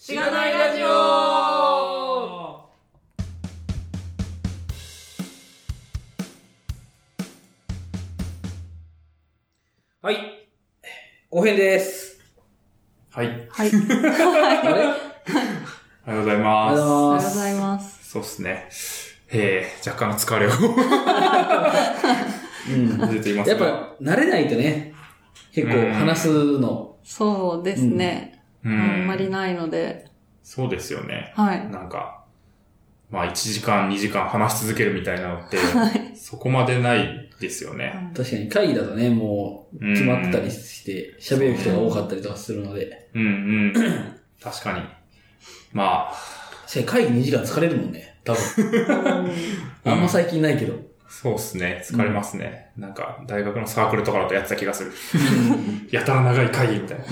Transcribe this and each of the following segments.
しがないラジオはい。後編です。はい。はい。あれ？おはようございありがとうます。ございまおはようございす。ます。そうっすね。えー、若干の疲れを うん。出ていますが。やっぱ、慣れないとね、結構話すの、そうですね。うあんまりないので、そうですよね。はい。なんか、まあ1時間、2時間話し続けるみたいなのって、そこまでないですよね。確かに会議だとね、もう決まってたりして、喋る人が多かったりとかするので、うんうん。確かに。まあ、せ会議2時間疲れるもんね、多分。あんま最近ないけど。そうっすね。疲れますね。なんか、大学のサークルとかだとやってた気がする。やたら長い会議みたいな。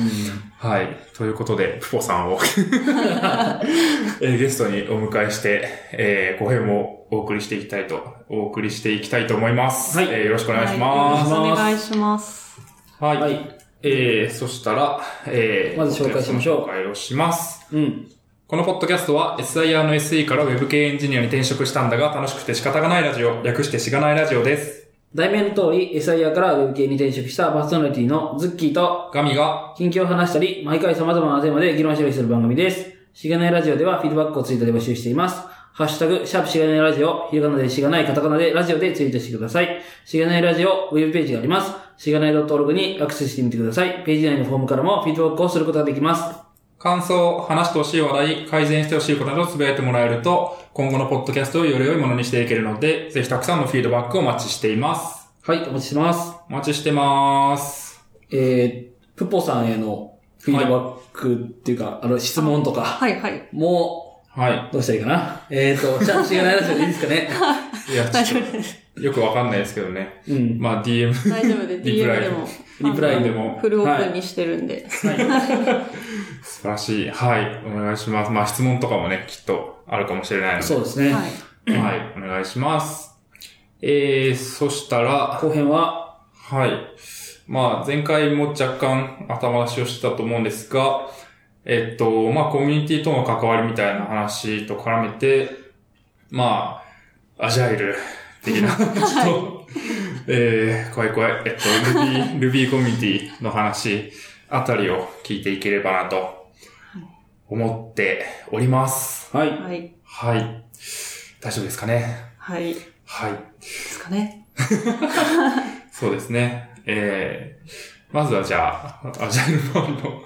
はい。ということで、プポさんを えーゲストにお迎えして、えー、ご編をお送りしていきたいと、お送りしていきたいと思います。はいえーよろしくお願いしまはいす。よろしくお願いします。はい。はい。えー、そしたら、えー、まず紹介しましょう紹介をします。うん。このポッドキャストは SIR の SE から Web 系エンジニアに転職したんだが楽しくて仕方がないラジオ、略してしがないラジオです。題名の通り、SIR から Web 系に転職したパーソナリティのズッキーと、ガミが、近況を話したり、毎回様々なテーマで議論したりする番組です。しがないラジオではフィードバックをツイートで募集しています。ハッシュタグ、シャープしがないラジオ、ひらがなでしがない、カタカナでラジオでツイートしてください。しがないラジオ、ウェブページがあります。しがない .org にアクセスしてみてください。ページ内のフォームからもフィードバックをすることができます。感想、話してほしい話題、改善してほしいことなどをつぶやいてもらえると、今後のポッドキャストをより良いものにしていけるので、ぜひたくさんのフィードバックをお待ちしています。はい、お待ちしてます。お待ちしてます。えー、プポさんへのフィードバックっていうか、あの、質問とか、はいはい。もはう、どうしたらいいかな？えーと、シャープしがないラジオでいいですかね？い。いや、大ちょっ丈夫です。と、よくわかんないですけどね。うん。まあ、DM、大丈夫で、リプライ DM でも。リプライでも、フルオープンにしてるんで。素晴らしい。はい。お願いします。まあ、質問とかもね、きっとあるかもしれないので。そうですね。はい。はい。お願いします。えー、そしたら、後編は、はい。まあ、前回も若干頭出しをしてたと思うんですが、えっと、まあ、コミュニティとの関わりみたいな話と絡めて、まあ、アジャイル的な、ちょっと、えー、怖い怖い、えっと、Ruby、Ruby コミュニティの話あたりを聞いていければなと思っております。はい。はい。はい。大丈夫ですかね？はい。ではい。すかね。そうですね。えー、まずはじゃあ、アジャイル周りの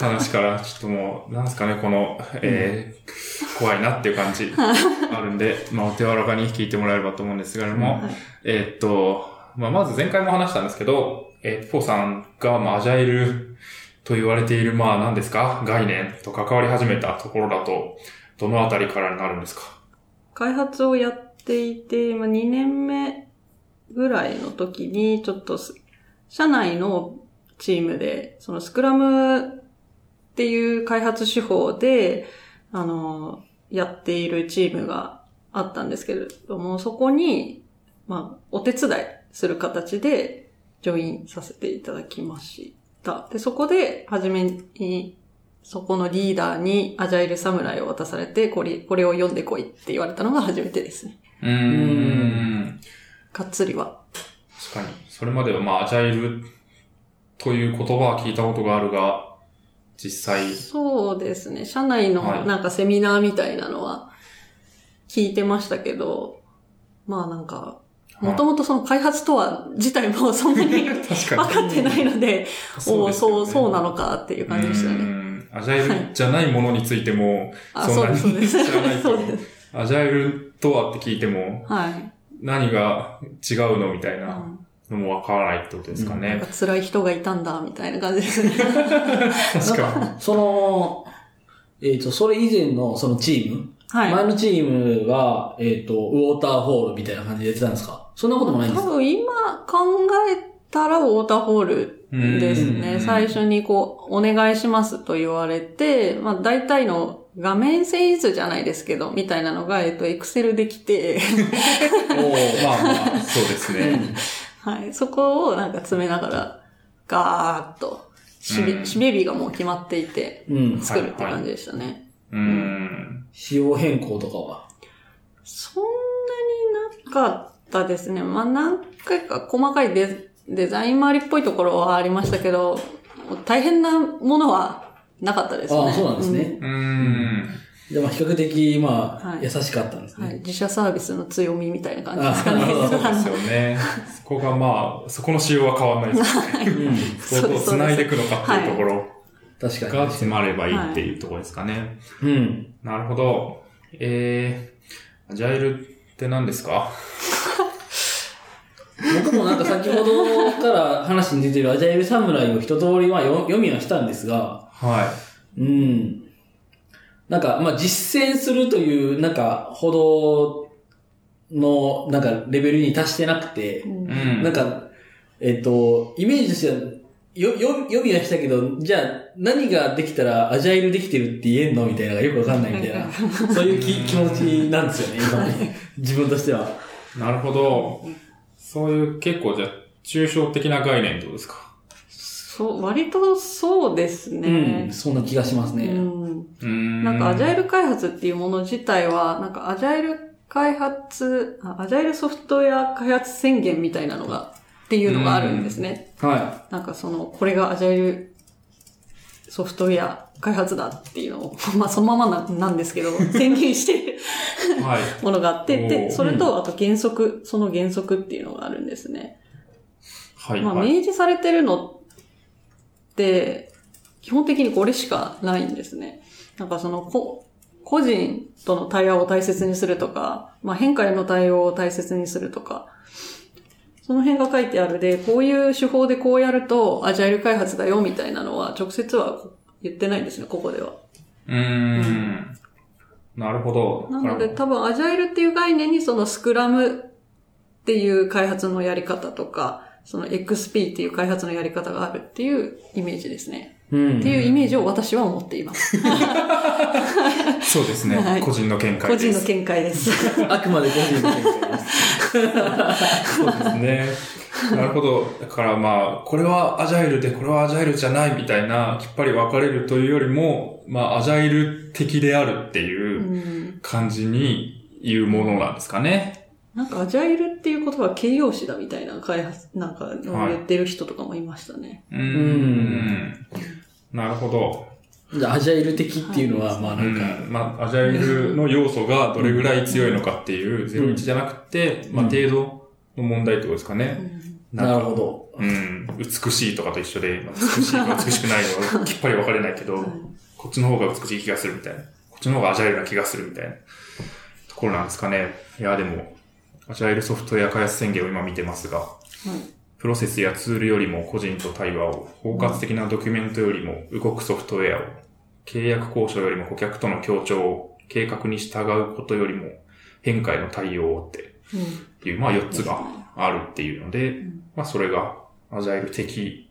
話から、ちょっともう、なんですかね、この、えー、怖いなっていう感じあるんで、まあ、お手柔らかに聞いてもらえればと思うんですけれども、はい。えーっと、まあ、まず前回も話したんですけど、えー、ポーさんが、まあ、アジャイルと言われている、まあ、何ですか？概念と関わり始めたところだと、どのあたりからになるんですか？開発をやっていて、まあ、2年目ぐらいの時に、ちょっとす、社内のチームで、そのスクラムっていう開発手法で、あの、やっているチームがあったんですけれども、そこに、まあ、お手伝いする形で、ジョインさせていただきました。で、そこで、はじめに、そこのリーダーにアジャイル侍を渡されて、これ、これを読んでこいって言われたのが初めてですね。うーん。がっつりは。確かに。それまではまあ、アジャイルという言葉は聞いたことがあるが、実際、そうですね。社内はいのなんかセミナーみたいなのは聞いてましたけど、まあなんか、もともとその開発とは自体もそんなに 分確かってないので、おそう、そうなのかっていう感じでしたうね。んアジャイルじゃないものについても、あ、そんなに。知らないと。アジャイルとはって聞いても、はい。何が違うのみたいなうんのもわからないってことですかなんねか。辛い人がいたんだ、みたいな感じですね。確かに。その、えっ、と、それ以前のそのチーム、はい。前のチームが、えっ、と、ウォーターホールみたいな感じでやってたんですか？そんなこともないんですか？多分今考えたらウォーターホールですうんね。最初にこう、お願いしますと言われて、まあ大体の画面遷出じゃないですけど、みたいなのが、えっと、エクセルできて、おーまあまあ、そうですね。はい。そこをなんか詰めながら、ガーッと締め、うん締め日がもう決まっていて、うん。作るって感じでしたね。うーん。仕様変更とかは？そんなになかったですね。まあ、何回か細かいデデザイン周りっぽいところはありましたけど、大変なものはなかったですね。ああ、そうなんですね。うーん。でも比較的、まあ、はい優しかったんですうん。はい。ね。自社サービスの強みみたいな感じですかね。あなるほどそうですよね。そこがまあ、そこの仕様は変わらないですよね。うん。そこを繋いでいくのかっていうところ確かに。が詰まればいいっていうところですかね。うん。なるほど。えー、アジャイルって何ですか？僕もなんか先ほどから話に出てるアジャイル侍を一通りは読読みはしたんですが、はうん。なんか、まあ、実践するという、なんか、ほどの、なんか、レベルに達してなくて、い。うん。なんか、えっ、と、イメージとしては、よ、よ、読みはしたけど、じゃあ、何ができたらアジャイルできてるって言えんのみたいなのがよくわかんないみたいな、そういう気気持ちなんですよね、今ね。自分としては。なるほど。そういう結構じゃあ、抽象的な概念ってことですか？そう、割とそうですうねん、。そんな気がしますね。うん。なんかアジャイル開発っていうもの自体は、なんかアジャイル開発、あアジャイルソフトウェア開発宣言みたいなのが、っていうのがあるんですね。はなんかその、これがアジャイルソフトウェア開発だっていうのを、まあそのままななんですけど、宣言してるはい。ものがあって、で、それとあと原則、その原則っていうのがあるんですね。はい。まあはい。明示されてるのって、基本的にこれしかないんですね。なんかその、こ個人との対話を大切にするとか、まあ変化への対応を大切にするとか、その辺が書いてあるで、こういう手法でこうやると、アジャイル開発だよみたいなのは、直接は言ってないんですね、ここでは。うーん。なるほど。なので多分、アジャイルっていう概念にそのスクラムっていう開発のやり方とか、その XP っていう開発のやり方があるっていうイメージですね。い。うん。っていうイメージを私は思っています。ら そうですね、はい個人の見解個です。人の見解です。あくまで個人の見解です。そうですね。なるほど。だからまあ、これはアジャイルで、これはアジャイルじゃないみたいな、きっぱり分かれるというよりも、まあ、アジャイル的であるってういうん感じに言うものなんですかね。なんかアジャイルっていう言葉は形容詞だみたいな開発、なんか言ってる人とかもいましたね。うーん。なるほど。じゃあ、アジャイル的っていうのは、まあうなんか、ん。まあ、アジャイルの要素がどれぐらい強いのかっていう、01じゃなくて、まあ、程度の問題ってことですかね。なるほど。うん。美しいとかと一緒で、まあ美しいか 美しくないのはきっぱり分かれないけど、こっちの方が美しい気がするみたいな。こっちの方がアジャイルな気がするみたいなところなんですかね。いや、でも、アジャイルソフトウェア開発宣言を今見てますが、プロセスやツールよりも個人と対話を、包括的なドキュメントよりも動くソフトウェアを、契約交渉よりも顧客との協調を、計画に従うことよりも変化への対応をってうんいう、まあ4つがあるっていうので、まあそれがアジャイル的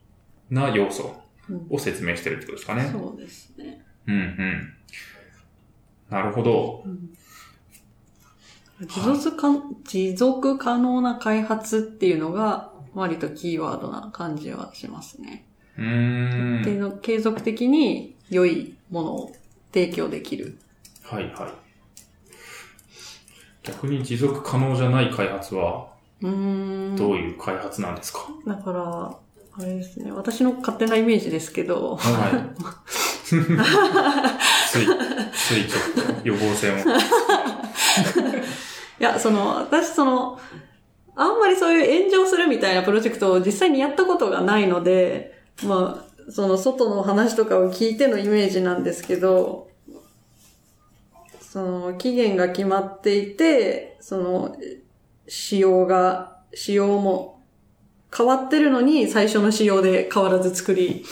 な要素を説明してるってことですかね。そうですね。うんうん。なるほど。持続か、持続可能な開発っていうのが、割とキーワードな感じはしますね。うんの継続的に良いものを提供できる。はいはい。逆に持続可能じゃない開発は。どういう開発なんですか、だから、あれですね。私の勝手なイメージですけど、はい。つい、ついちょっと予防線を。いや、その、私その、あんまりそういう炎上するみたいなプロジェクトを実際にやったことがないので、まあ、その外の話とかを聞いてのイメージなんですけど、その、期限が決まっていて、その、仕様が、仕様も変わってるのに最初の仕様で変わらず作り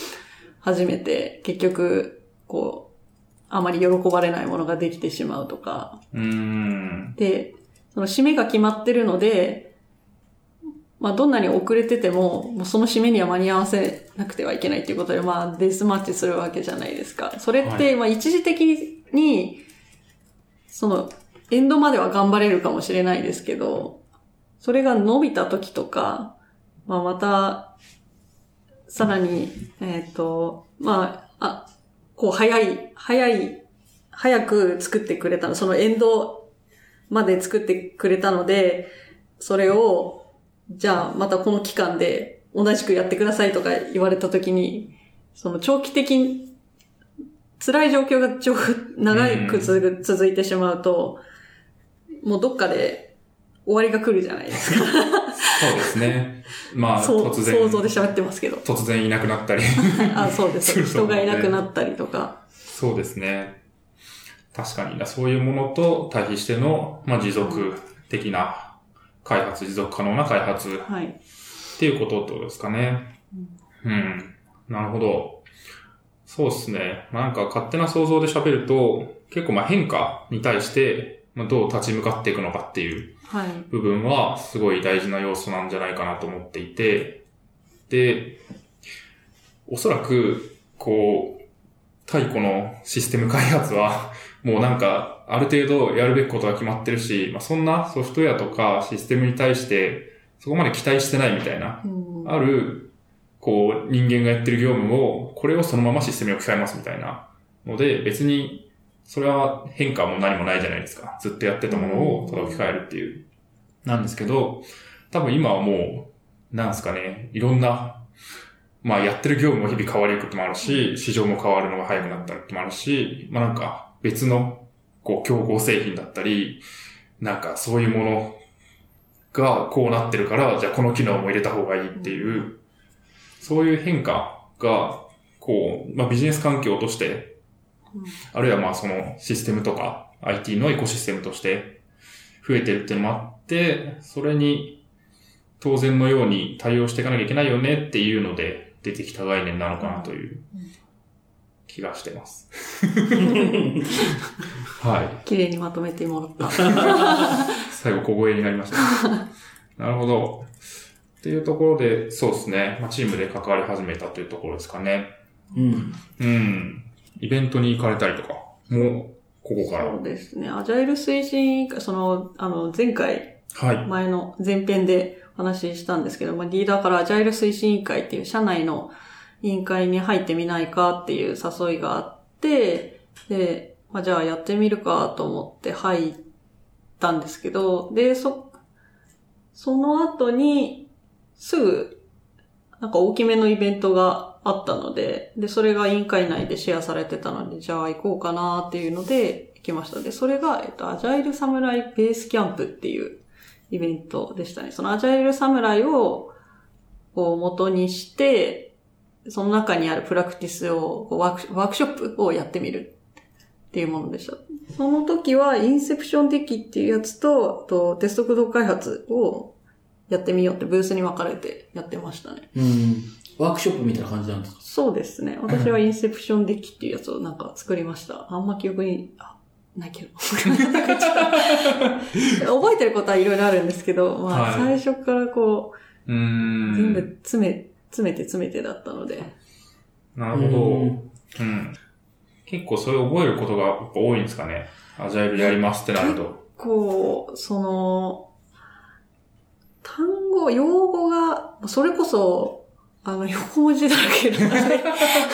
始めて、結局、こう、あまり喜ばれないものができてしまうとか。で、その締めが決まってるので、まあどんなに遅れてても、もうその締めには間に合わせなくてはいけないっていうことで、まあデスマッチするわけじゃないですか。それって、まあ一時的に、その、エンドまでは頑張れるかもしれないですけど、それが伸びた時とか、まあまた、さらに、えっ、と、まあ、あ、こう、早い、早い、早く作ってくれたの、そのエンドまで作ってくれたので、それを、じゃあまたこの期間で同じくやってくださいとか言われたときに、その長期的に、辛い状況が長長く続いてしまうと、もうどっかで終わりが来るじゃないですか。そうですね。まあ、突然、想像で喋ってますけど。突然いなくなったり。あ、そうです。人がいなくなったりとか。そうですね。確かに、そういうものと対比しての、まあ、持続的な開発、持続可能な開発はい。っていうことってことですかね。うん。なるほど。そうですね。まあなんか勝手な想像で喋ると、結構まあ変化に対して、まあどう立ち向かっていくのかっていうはい。部分はすごい大事な要素なんじゃないかなと思っていて、で、おそらく、こう、太古のシステム開発は、もうなんか、ある程度やるべきことが決まってるし、まあそんなソフトウェアとかシステムに対して、そこまで期待してないみたいなうんある、こう、人間がやってる業務を、これをそのままシステムに置き換えますみたいなので、別に、それは変化も何もないじゃないですか。ずっとやってたものをただ置き換えるっていう。なんですけど、多分今はもう、なんですかね、いろんな、まあやってる業務も日々変わりゆくってもあるし、市場も変わるのが早くなったってもあるし、まあなんか別の、こう、競合製品だったり、なんかそういうものがこうなってるから、じゃあこの機能も入れた方がいいっていう、そういう変化が、こう、まあビジネス環境として、うん。あるいはまあそのシステムとか IT のエコシステムとして増えてるっていうのもあって、それに当然のように対応していかなきゃいけないよねっていうので出てきた概念なのかなという気がしてます。はい。綺麗にまとめてもらった。最後小声になりました。なるほど。っていうところで、そうですね。まあ、チームで関わり始めたというところですかね。うん。うん。イベントに行かれたりとか、もう、ここから。そうですね。アジャイル推進委員会、その、あの、前回、はい。前の前編でお話ししたんですけど、まあ、リーダーからアジャイル推進委員会っていう社内の委員会に入ってみないかっていう誘いがあって、で、まあ、じゃあやってみるかと思って入ったんですけど、で、そ、その後に、すぐ、なんか大きめのイベントがあったので、で、それが委員会内でシェアされてたので、じゃあ行こうかなっていうので行きました。で、それが、えっと、アジャイルサムライベースキャンプっていうイベントでしたね。そのアジャイルサムライを、こう元にして、その中にあるプラクティスを、こうワークワークショップをやってみるっていうものでした。その時は、インセプションデッキっていうやつと、あとテスト駆動開発をやってみようってブースに分かれてやってましたね。うん。ワークショップみたいな感じなんですか？そうですね。私はインセプションデッキっていうやつをなんか作りました。あんま記憶に、あ、ないけど。覚えてることはいろいろあるんですけど、まあ、はい最初からこうーう、ん。全部詰め、詰めて詰めてだったので。なるほど。うんうん。結構それ覚えることがやっぱ多いんですかね。アジャイルやりますってなると。こう、その、単語、用語が、それこそ、あの、横文字だらけなので、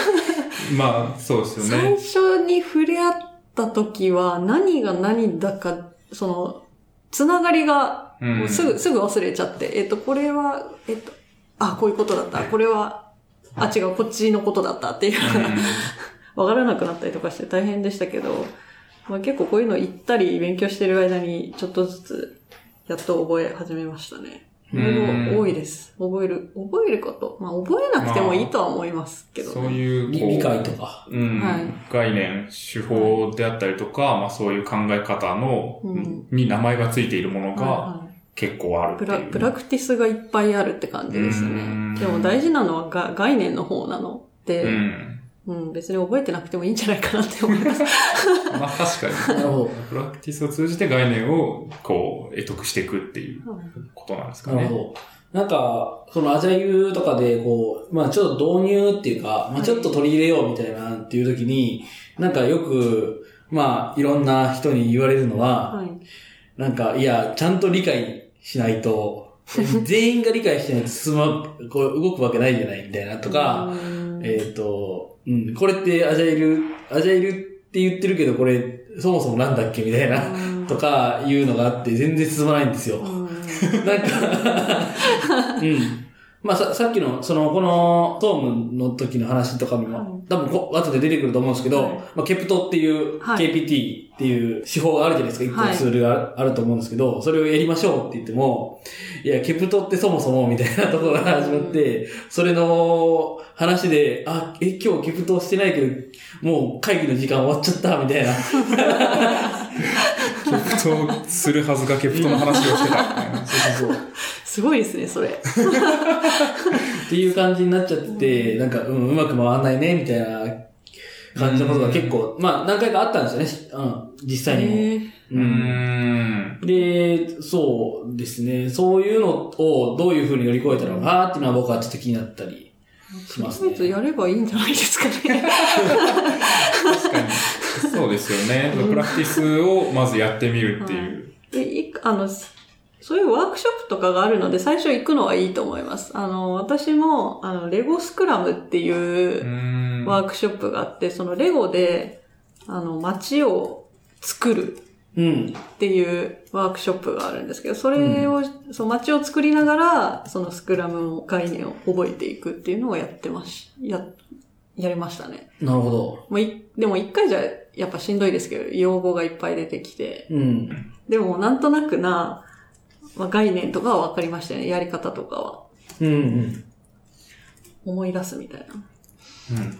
まあ、そうですよ最ね。初に触れ合った時は何が何だか、その、つながりがうん。すぐ、すぐ忘れちゃって、えっと、これは、えっと、あ、こういうことだった。これは、あ、違う、こっちのことだったっていう。のが、わからなくなったりとかして大変でしたけど、まあ、結構こういうの行ったり勉強してる間にちょっとずつやっと覚え始めましたね。うん。多いです。覚える、覚えること。まあ覚えなくてもいいとは思いますけど、ね。そういう、理こう理解とか。うん。はい。概念、手法であったりとか、まあそういう考え方の、うん。に名前がついているものがはいはい結構ある。プラプラクティスがいっぱいあるって感じですうんね。でも大事なのはが概念の方なので、ううんん。別に覚えてなくてもいいんじゃないかなって思います。まあ確かに。プラクティスを通じて概念を、こう、得得していくっていうことなんですかね。なるほど。なんか、そのアジャイルとかで、こう、まあちょっと導入っていうか、まあちょっと取り入れようみたいなっていう時に、なんかよく、まあいろんな人に言われるのは、はい。なんか、いや、ちゃんと理解しないと、全員が理解してないと進ま、こう動くわけないじゃないみたいなとか、うんえっ、と、うん、これってアジャイル、アジャイルって言ってるけど、これ、そもそもなんだっけみたいな、うんとかいうのがあって、全然進まないんですよ。うん なんか、うん。まあさ、さっきの、その、この、トームの時の話とかにも、多分こ、後で出てくると思うんですけど、はいまあ、ケプトっていう、はい KPT っていう手法があるじゃないですか。一個はいのツールがあると思うんですけど、それをやりましょうって言っても、いや、ケプトってそもそもみたいなところが始まって、それの話で、あ、え、今日ケプトしてないけど、もう会議の時間終わっちゃった、みたいな。ケプトするはずがケプトの話をしてたみたいな。そうそうそう。すごいですね、それ。っていう感じになっちゃってて、なんか、うん、うまく回らないね、みたいな感じのことが結構、まあ何回かあったんですよね、うん、実際にも。うーん。で、そうですね、そういうのをどういう風に乗り越えたのかっていうのは僕はちょっと気になったりしますね。やればいいんじゃないですかね。確かに。そうですよね。プラクティスをまずやってみるっていう。でいあの、そういうワークショップとかがあるので、最初行くのはいいと思います。あの、私も、あの、レゴスクラムっていう。ワークショップがあって、そのレゴで、あの、街を作るうん。っていうワークショップがあるんですけど、それを、その街を作りながら、そのスクラムの概念を覚えていくっていうのをやってまし、や、やりましたね。なるほど。もうい、でも一回じゃやっぱしんどいですけど、用語がいっぱい出てきて、うん。でもなんとなくな、まあ、概念とかは分かりましたよね。やり方とかは。うんうん。思い出すみたいな。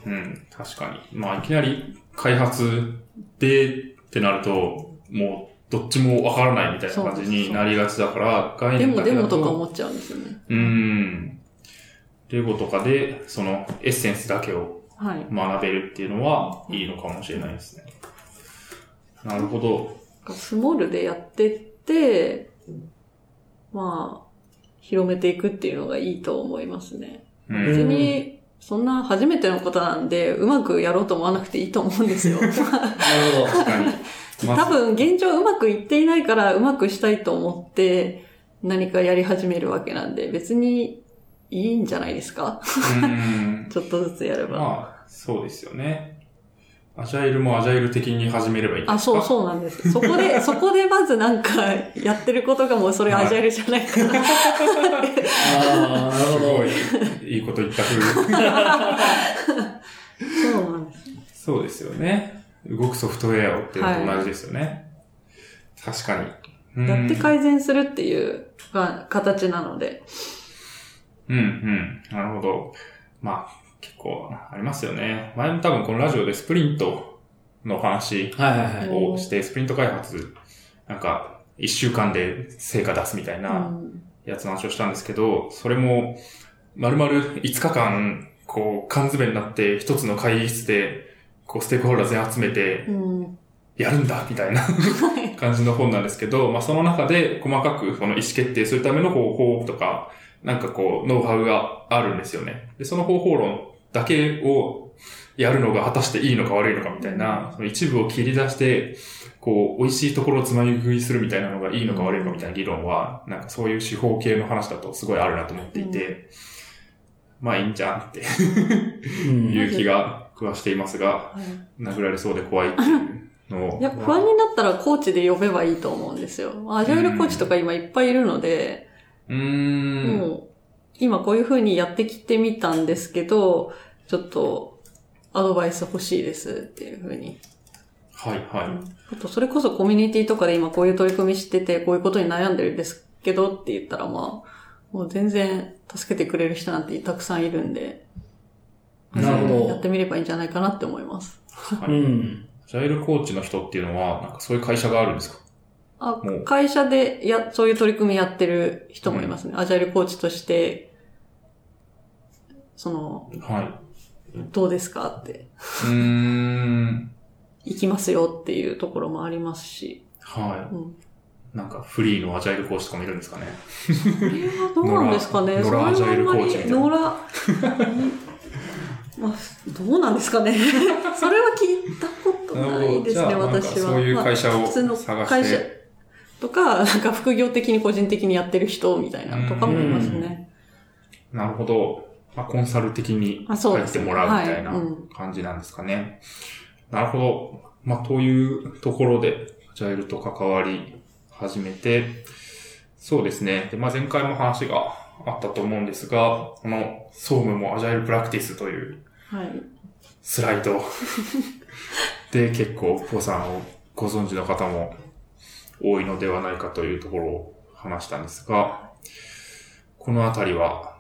うん、うん。確かに。まあ、いきなり開発でってなると、もう、どっちもわからないみたいな感じになりがちだから、概でも、で念だけだと。もとか思っちゃうんですよね。うーん。レゴとかで、そのエッセンスだけをはい。学べるっていうのはいいのかもしれないですね。なるほど。スモールでやってって、まあ、広めていくっていうのがいいと思いますね。うん。別に、そんな初めてのことなんで、うまくやろうと思わなくていいと思うんですよ。なるほど。確かに。ま ず多分、現状うまくいっていないから、うまくしたいと思って、何かやり始めるわけなんで、別にいいんじゃないですか？うん。ちょっとずつやれば。まあ、そうですよね。アジャイルもアジャイル的に始めればいいあ、そうそうなんです。そこで、そこでまずなんか、やってることがもうそれアジャイルじゃないから。ああ、なるほど。すごい、いいこと言ったふう。そうなんです。そうですよね。動くソフトウェアをっていうのと同じですよね。確かに。うんやって改善するっていうが形なので。うん、うん。なるほど。まあ、結構ありますよね。前も多分このラジオでスプリントの話。をして、スプリント開発、なんか、一週間で成果出すみたいうなんやつの話をしたんですけど、それも、まるまる5日間、こう、缶詰になって一つの会議室で、こう、ステークホルダー全員集めて。やるんだみたいな感じの本なんですけど、まあその中で細かくこの意思決定するための方法とか、なんかこう、ノウハウがあるんですよね。で、その方法論だけをやるのが果たしていいのか悪いのかみたいな、その一部を切り出して、こう、美味しいところをつまみ食いするみたいなのがいいのか悪いのかみたいな議論は、なんかそういう手法系の話だとすごいあるなと思っていて、まあいいんじゃんってうんいう気が食わしていますが、はい殴られそうで怖いっていうのを。いや、不安になったらコーチで呼べばいいと思うんですよ。アジャイルコーチとか今いっぱいいるので、うーん。もう、今こういう風にやってきてみたんですけど、ちょっと、アドバイス欲しいですっていう風に。はいはい。あと、それこそコミュニティとかで今こういう取り組みしてて、こういうことに悩んでるんですけどって言ったら、まあ、もう全然助けてくれる人なんてたくさんいるんで、なるほどやってみればいいんじゃないかなって思います。はいうん。ジャイルコーチの人っていうのは、なんかそういう会社があるんですか？あ会社でや、そういう取り組みやってる人もいますね。アジャイルコーチとして、その、はどうですかって、い。うーん。行きますよっていうところもありますし。はうん。い。なんかフリーのアジャイルコーチとかもいるんですかね。これはどうなんですかねノラそれはあんまノラアジャイルコーチみたいなり、ノラ、まあ、どうなんですかね それは聞いたことないですね、私は。そういう会社をまあ普通の探して会社とか、なんか副業的に個人的にやってる人みたいなのとかもいますね。なるほど。まあ、コンサル的にあそうです入ってもらうみたいなはいうん感じなんですかね。なるほど。まあ、というところで、アジャイルと関わり始めて、そうですね。で、まあ、前回も話があったと思うんですが、この、総務もアジャイルプラクティスというはい。スライドで結構、ポーさんをご存知の方も多いのではないかというところを話したんですが、このあたりは、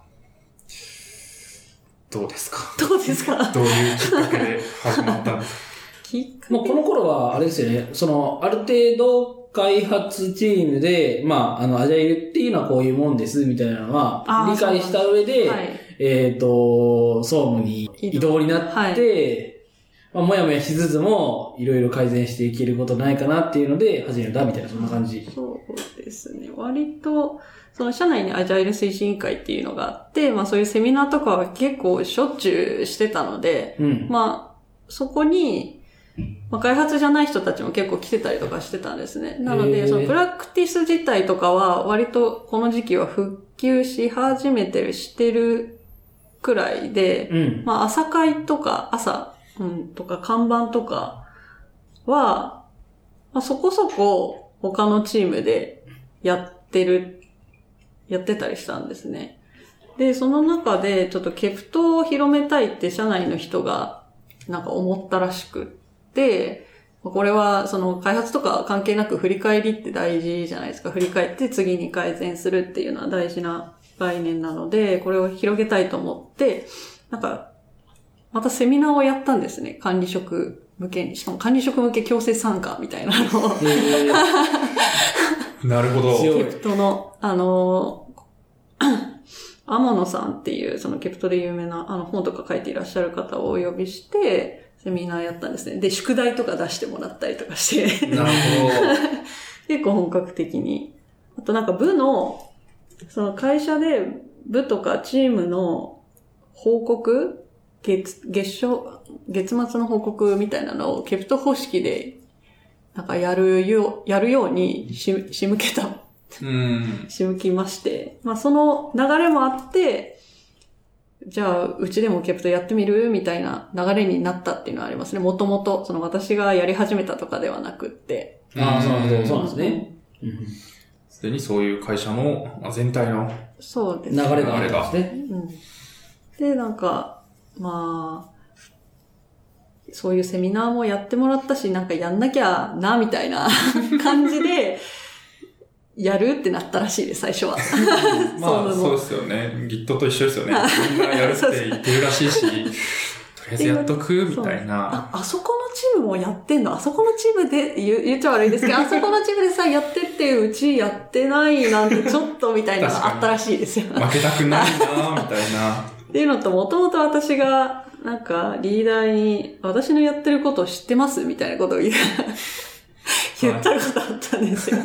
どうですか？どうですか？どういうきっかけで始まったんですか？きっかけ？もうこの頃は、あれですよね、その、ある程度開発チームで、まあ、あの、アジャイルっていうのはこういうもんです、みたいなのはあ、ー理解した上で、はい。えっ、と、総務に移動になって、はいまあ、もやもやしつつも、いろいろ改善していけることないかなっていうので、始めたみたいな、そんな感じ。そうですね。割と、その社内にアジャイル推進委員会っていうのがあって、まあそういうセミナーとかは結構しょっちゅうしてたので、うん。まあ、そこに、まあ、開発じゃない人たちも結構来てたりとかしてたんですね。なので、そのプラクティス自体とかは割とこの時期は復旧し始めてる、してるくらいで、うん。まあ朝会とか朝、うん、とか看板とかは、まあそこそこ他のチームでやってる、やってたりしたんですね。で、その中でちょっとケプトを広めたいって社内の人がなんか思ったらしくって、これはその開発とか関係なく振り返りって大事じゃないですか。振り返って次に改善するっていうのは大事な概念なので、これを広げたいと思って、なんか、またセミナーをやったんですね。管理職向けに。しかも管理職向け強制参加みたいなのを。え なるほど。ケプトの、あの、天野さんっていう、そのケプトで有名な、あの本とか書いていらっしゃる方をお呼びして、セミナーやったんですね。で、宿題とか出してもらったりとかして、なる 結構本格的に。あとなんか部の、その会社で部とかチームの報告月、月賞、月末の報告みたいなのをケプト方式で、なんかやるよう、やるようにし、仕向けた。うん。仕向きまして、まあその流れもあって、じゃあ、うちでもケプトやってみるみたいな流れになったっていうのはありますね。もともと、その私がやり始めたとかではなくって。ああ、そうなんですそうなんですね。うんすでにそういう会社のまあ全体の、そうです流れがあるんですね。うん。で、なんか、まあ、そういうセミナーもやってもらったし、なんかやんなきゃな、みたいな 感じで、やるってなったらしいです、最初は。まあそうそうですよね。Git と一緒ですよね。みんなやるって言ってるらしいし、とりあえずやっとくみたいな。あ、あそこのチームもやってんの？あそこのチームで、言う言っちゃ悪いですけど、あそこのチームでさ、やってって、うちやってないなんて、ちょっとみたいなのがあったらしいですよ。負けたくないなみたいな。っていうのと、もともと私が、なんか、リーダーに、私のやってることを知ってますみたいなことを言う 言ったことあったんですよね。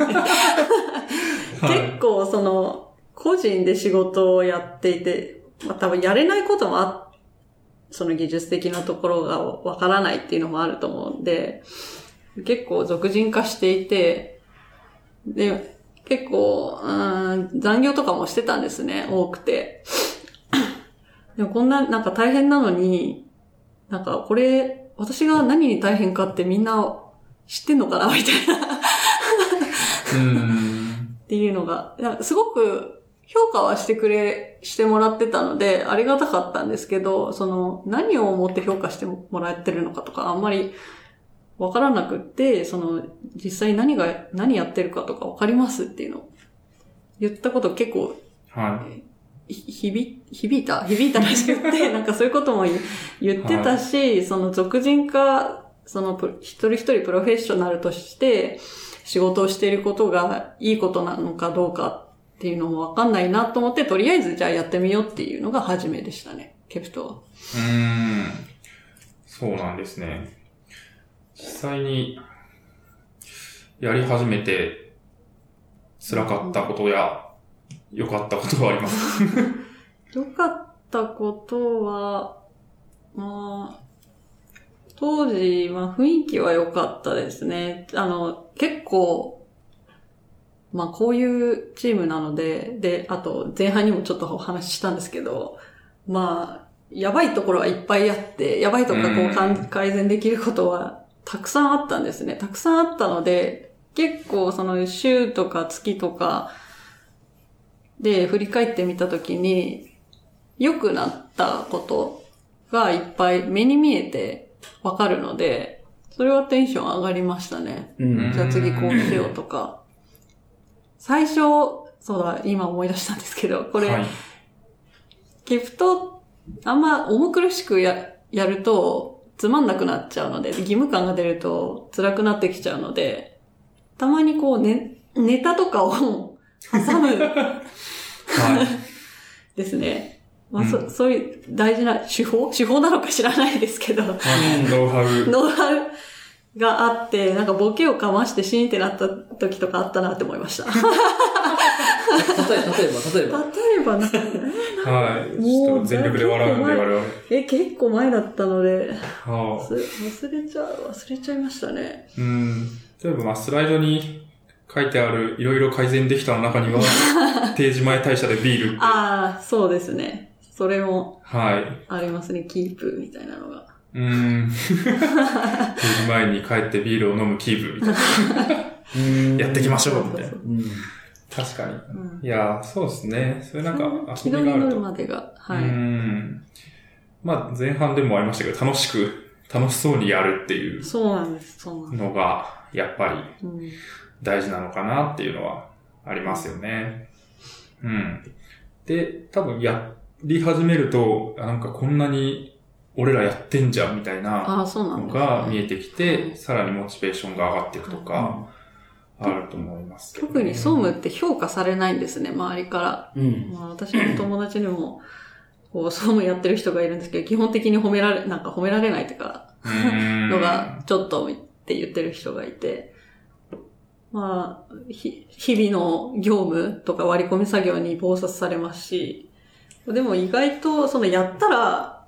結構、その、個人で仕事をやっていて、まあ多分やれないこともあっその技術的なところがわからないっていうのもあると思うんで、結構俗人化していて、で、結構、うん残業とかもしてたんですね、多くて。でもこんな、なんか大変なのに、なんかこれ、私が何に大変かってみんな知ってんのかなみたいな。うん。っていうのが、すごく評価はしてくれ、してもらってたので、ありがたかったんですけど、その、何を思って評価してもらってるのかとか、あんまりわからなくって、その、実際何が、何やってるかとかわかりますっていうのを言ったこと結構、はい。ひ響、響いた？響いたらしくって、なんかそういうことも言言ってたし、その俗人化、そのプ一人一人プロフェッショナルとして仕事をしていることがいいことなのかどうかっていうのもわかんないなと思って、とりあえずじゃあやってみようっていうのが初めでしたね、ケプトは。うん。そうなんですね。実際に、やり始めて、辛かったことや、良かったことはありますか 良かったことは、まあ、当時、まあ雰囲気は良かったですね。あの、結構、まあこういうチームなので、で、あと前半にもちょっとお話ししたんですけど、まあ、やばいところはいっぱいあって、やばいところがこう改善できることはたくさんあったんですね。たくさんあったので、結構その週とか月とかで振り返ってみたときに、良くなったことがいっぱい目に見えてわかるので、それはテンション上がりましたね。うん。じゃあ次こうしようとか。最初、そうだ、今思い出したんですけど、これ、はい。ギフト、あんま重苦しくや、やると、つまんなくなっちゃうので、義務感が出ると辛くなってきちゃうので、たまにこうね、ネタとかを 挟むはい。ですね。まあ、うんそ、そういう大事な手法？手法なのか知らないですけど、ノウハウ。ノウハウがあって、なんかボケをかましてシーンってなった時とかあったなって思いました。例えば、例えば、例えば。例えばなんか、はい。ちょっと全力で笑うんで、我々。え、結構前だったので、はあ忘忘れちゃう、忘れちゃいましたね。うん。例えば、まあ、スライドに書いてある、いろいろ改善できたの中には、定時前退社でビールって。ああ、そうですね。それもはい。ありますね、キープみたいなのが。うーん。定時前に帰ってビールを飲むキープみたいな。うんやっていきましょう、みたいなそう。うん。確かに。うんいやー、そうですね。それなんか遊びがあると。までが、はうーい。ん。まあ、前半でもありましたけど、楽しく、楽しそうにやるっていうそうなんです、そうなんです。のが、やっぱりうん大事なのかなっていうのはありますよね。うん。で、多分やり始めると、あなんかこんなに俺らやってんじゃんみたいなああ、そうなんの。が見えてきて、さらにモチベーションが上がっていくとか、あると思いますけどね、特に総務って評価されないんですね、周りから。うん。まあ、私の友達にも、こう、総務やってる人がいるんですけど、基本的に褒められ、なんか褒められないとか、のが、ちょっとって言ってる人がいて、まあ、ひ日々の業務とか割り込み作業に忙殺されますし、でも意外と、そのやったら、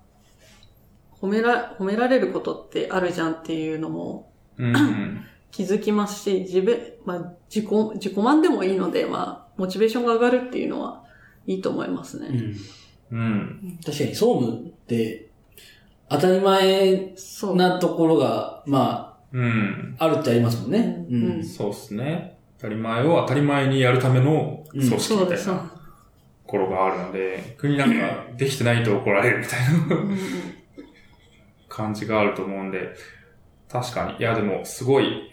褒めら、褒められることってあるじゃんっていうのもうん。気づきますし、自分、まあ、自己、自己満でもいいので、まあ、モチベーションが上がるっていうのはいいと思いますね。うん。うん。確かに、総務って、当たり前そう。なところが、まうん。あ、あるってありますもんね。ううんん。そうですね。当たり前を当たり前にやるための組織。みたいなところがあるので、国なんか できてないと怒られるみたいな感じがあると思うんで、確かに。いや、でも、すごい、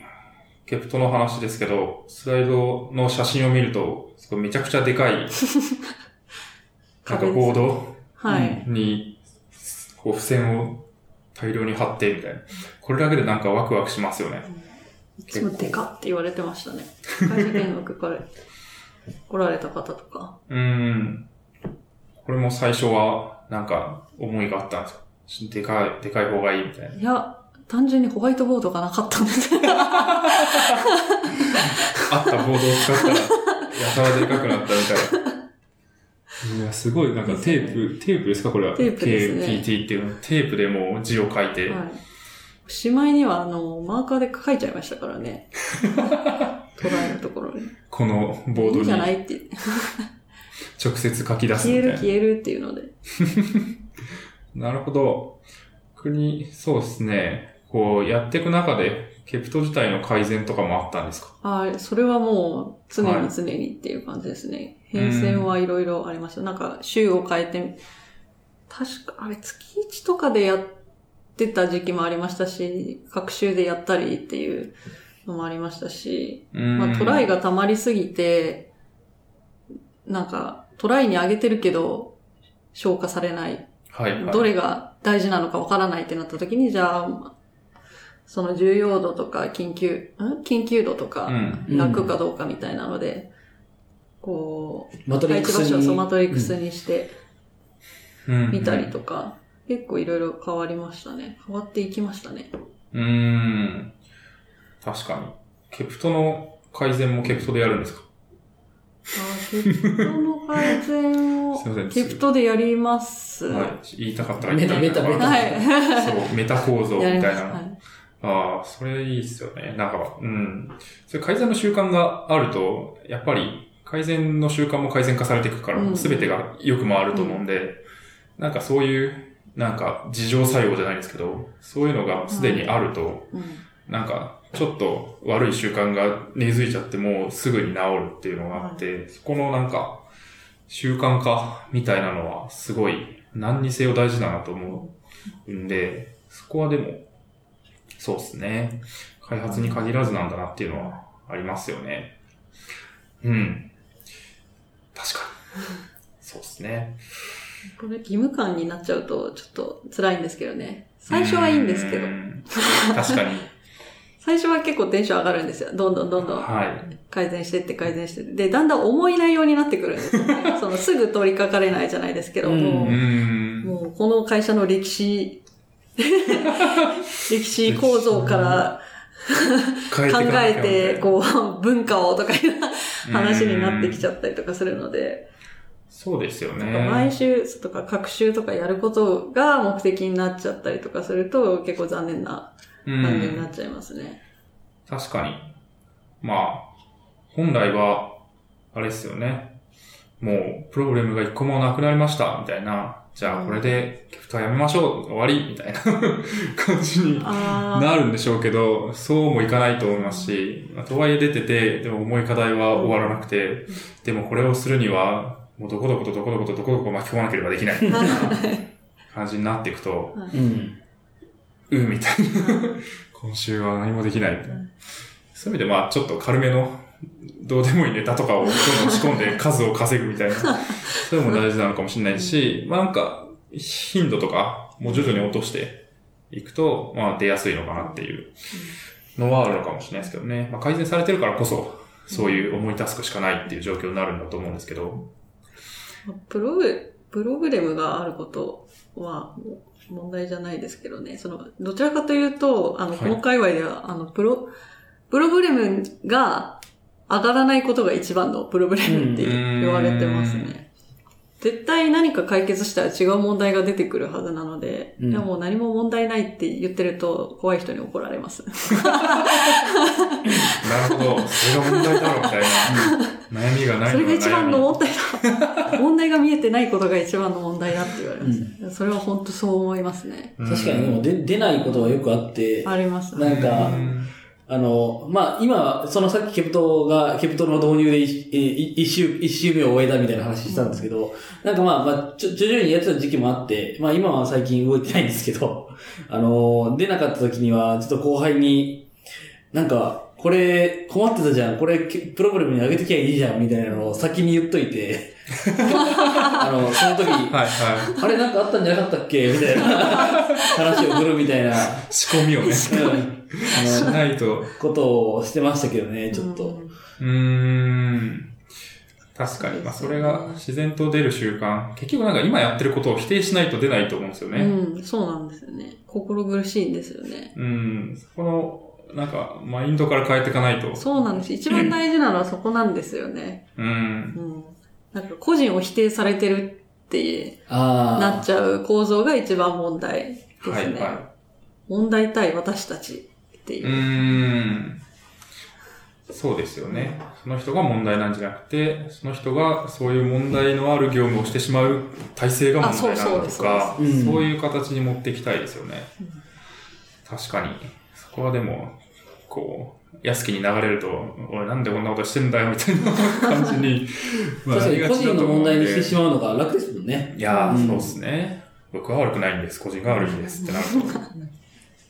ケプトの話ですけど、スライドの写真を見ると、すごいめちゃくちゃでかい、なんかボードはい。に、こう、付箋を大量に貼って、みたいな。これだけでなんかワクワクしますよね。いつもデカって言われてましたね。会社見学から来られた方とか。うーん。これも最初は、なんか、思いがあったんですよ。でかい、でかい方がいいみたいな。いや、単純にホワイトボードがなかったんです。あったボードを使ったら、やたらでかくなったみたいな。いや、すごい、なんかテープ、テープですかこれは。テープですね KPT っていうの。テープでもう字を書いて。はい。しまいには、あの、マーカーで書いちゃいましたからね。トライのところに。このボードにいいんじゃないって。直接書き出す消えるみたいな。消えるっていうので。なるほど。国、そうですね。こう、やっていく中で、ケプト自体の改善とかもあったんですか？はい。それはもう、常はいに常にっていう感じですね。変遷はいろいろありました。なんか、週を変えて、確か、あれ、月1とかでやってた時期もありましたし、各週でやったりっていうのもありましたし、まあ、トライが、が溜まりすぎて、なんか、トライに上げてるけど、消化されない。はい、はい。どれが大事なのかわからないってなった時に、じゃあ、その重要度とか緊急、ん？緊急度とか、うん。楽かどうかみたいなので、こう、マトリックスに。配置場所をそうマトリックスにしてうん。見たりとか、結構いろいろ変わりましたね。変わっていきましたね。うーん。確かに。 KPT の改善も KPT でやるんですか？あ KPT の改善を すいません、 KPT でやります。はい。言いたかったらメタ言いたいメタメタはい。そう、メタ構造みたいな。い。ああ、それいいっすよね。なんか、うん。それ改善の習慣があると、やっぱり改善の習慣も改善化されていくからう、んすべてがよく回ると思うんで、なんかそういう、なんか、自浄作用じゃないですけど、そういうのがすでにあると、うん。なんか、ちょっと悪い習慣が根付いちゃってもすぐに治るっていうのがあって、そこのなんか、習慣化みたいなのはすごい何にせよ大事だなと思うんで、そこはでも、そうですね。開発に限らずなんだなっていうのはありますよね。うん。確かに。そうですね。これ義務感になっちゃうとちょっと辛いんですけどね。最初はいいんですけどう、ん。確かに。最初は結構テンション上がるんですよ。どんどんどんどんはい。改善してって改善して。で、だんだん重い内容になってくるんですよね。そのすぐ取り掛かれないじゃないですけど、うんもうう、ん。もうこの会社の歴史、歴史構造から変 考えてこう、文化をとかいう話になってきちゃったりとかするので、そうですよね。毎週とか各週とかやることが目的になっちゃったりとかすると結構残念なうん感じになっちゃいますね。確かに。まあ、本来は、あれですよね。もう、プログラムが一個もなくなりました、みたいな。じゃあ、これで、ギフトはやめましょう、終わり、みたいな 感じにあなるんでしょうけど、そうもいかないと思いますし、まあとはいえ出てて、でも重い課題は終わらなくて、でもこれをするには、もうどこどことどこどことどこどこ巻き込まなければできない、みたいな感じになっていくと、うん。うん、みたいな。今週は何もできない。みたい。な。そういう意味で、まあ、ちょっと軽めの、どうでもいいネタとかをどんどん仕込んで数を稼ぐみたいな。そういうのも大事なのかもしれないし、まあなんか、頻度とか、もう徐々に落としていくと、まあ出やすいのかなっていうのはあるのかもしれないですけどね。まあ改善されてるからこそ、そういう重いタスクしかないっていう状況になるんだと思うんですけど。プログ、プログラムがあることは問題じゃないですけどね。その、どちらかというと、あの、はいこの界隈では、あの、プロ、プログラムが上がらないことが一番のプログラムって言われてますね。絶対何か解決したら違う問題が出てくるはずなので、うんいやもう何も問題ないって言ってると怖い人に怒られます。なるほど、それが問題だろうみたいな、悩みがないそれが一番のの問題だ。問題が見えてないことが一番の問題だって言われます。それは本当そう思いますね。確かにでも出出ないことはよくあって、ありますね。なんか、うんあの、まあ、今、そのさっきケプトが、ケプトの導入で一周、一周目を終えたみたいな話したんですけど、なんかまあ、まあ、ちょ、徐々にやってた時期もあって、まあ今は最近動いてないんですけど、あの、出なかった時には、ちょっと後輩に、なんか、これ困ってたじゃん、これけプログラムに上げてきゃいいじゃん、みたいなのを先に言っといて、あの、その時、はいはい。あれなんかあったんじゃなかったっけ？みたいな話を振るみたいな、仕込みをね、うんしあの、ないと。ことをしてましたけどね、ちょっと。うーん。確かに。まあ、それが自然と出る習慣。結局なんか今やってることを否定しないと出ないと思うんですよね。うん、そうなんですよね。心苦しいんですよね。うん。そこの、なんか、マインドから変えていかないと。そうなんです。一番大事なのはそこなんですよね。うん。うん。なんか個人を否定されてるってああ。なっちゃう構造が一番問題ですね。はいは問題対私たちってい。いうう。ーん。そうですよね。その人が問題なんじゃなくて、その人がそういう問題のある業務をしてしまう体制が問題なのとか、あそそううですそうですいう形に持っていきたいですよね。確かに。そこはでも、こう、安きに流れると、俺なんでこんなことしてんだよ、みたいな感じに、まあ確かに個人の問題にしてしままうのが楽ですもんね。いやー、うんそうですね。僕は悪くないんです。個人が悪いんですってなると、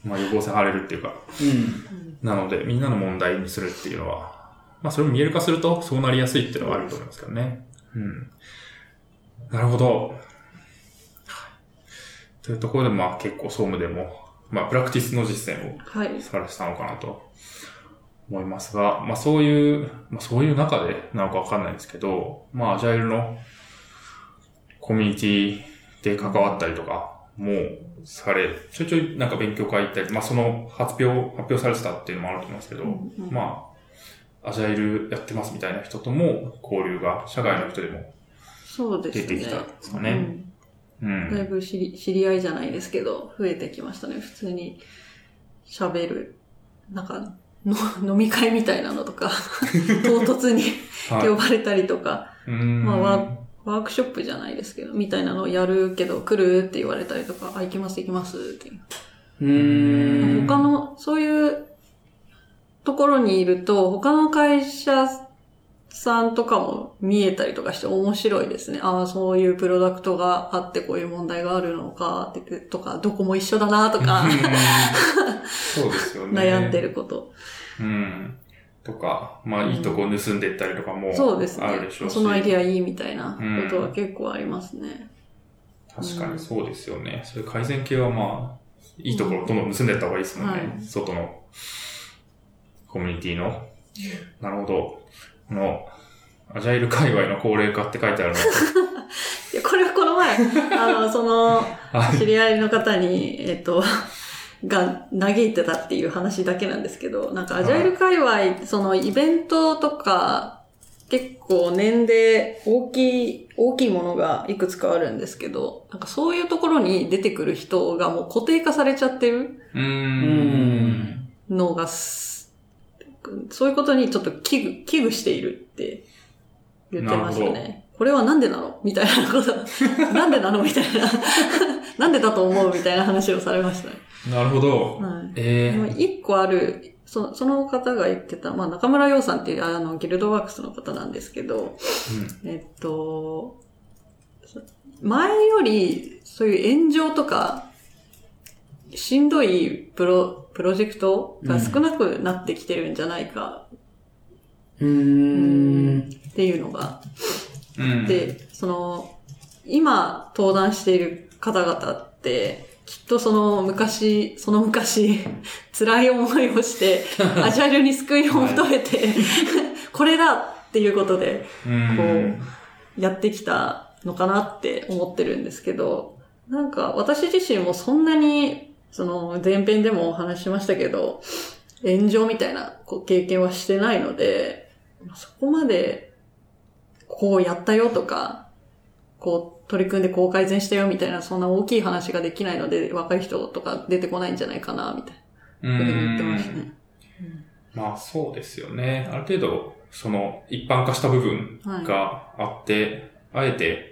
まあ予防線張れるっていうか、うん。なので、みんなの問題にするっていうのは、まあ、それを見える化すると、そうなりやすいっていうのはあると思いますけどね。うん。なるほど。というところで、まあ、結構、総務でも、まあ、プラクティスの実践をはい。されてたのかなと思いますが、まあ、そういう、まあ、そういう中でなのかわかんないですけど、まあ、アジャイルのコミュニティで関わったりとか、もうされ、ちょいちょいなんか勉強会行ったり、まあ、その発表、発表されてたっていうのもあると思いますけど、うんうんまあ、アジャイルやってますみたいな人とも交流が、社外の人でも。出てきたんですかね。だいぶ知り知り合いじゃないですけど、増えてきましたね。普通に喋る、なんか、の 飲み会みたいなのとか、唐突にはい。呼ばれたりとか。まあワーワークショップじゃないですけど、みたいなのをやるけど来るって言われたりとか、あ、行きます行きますっていう。うーん。他の、そういうところにいると、他の会社さんとかも見えたりとかして面白いですね。ああ、そういうプロダクトがあってこういう問題があるのかって、とか、どこも一緒だなとか、そうですよね。悩んでること。うん。とか、まあいいとこ盗んでいったりとかもそうですねあるでしょうし。そのアイディアいいみたいなことは結構ありますね。確かにそうですよね。そういう改善系はまあ、いいところどんどん盗んでいった方がいいですもんね。はい外のコミュニティの。なるほど。この、アジャイル界隈の高齢化って書いてあるの。いや、これはこの前、あの、その、はい知り合いの方に、えっと、が嘆いてたっていう話だけなんですけど、なんかアジャイル界隈、そのイベントとか、結構年で大きい、大きいものがいくつかあるんですけど、なんかそういうところに出てくる人がもう固定化されちゃってるうんん。のがす、そういうことにちょっと危惧、危惧しているって言ってましたね。これはなんでなのみたいなこと。なんでなのみたいな。なんでだと思うみたいな話をされましたね。なるほど。はい。えまあ一個ある、そその方が言ってた、まあ中村洋さんっていうあのギルドワークスの方なんですけど、えっと、前よりそういう炎上とか、しんどいプロ、プロジェクトが少なくなってきてるんじゃないかうーん。っていうのがうん。うん。で、その、今登壇している方々って、きっとその昔、その昔、辛い思いをして、アジャイルに救いを求めて、これだっていうことで、うん、こう、やってきたのかなって思ってるんですけど、なんか私自身もそんなに、その前編でもお話ししましたけど、炎上みたいな経験はしてないので、そこまで、こうやったよとか、こう取り組んでこう改善したよみたいな、そんな大きい話ができないので、若い人とか出てこないんじゃないかな、みたいなふうに言ってましたね。まあそうですよね。ある程度、その一般化した部分があって、あえて、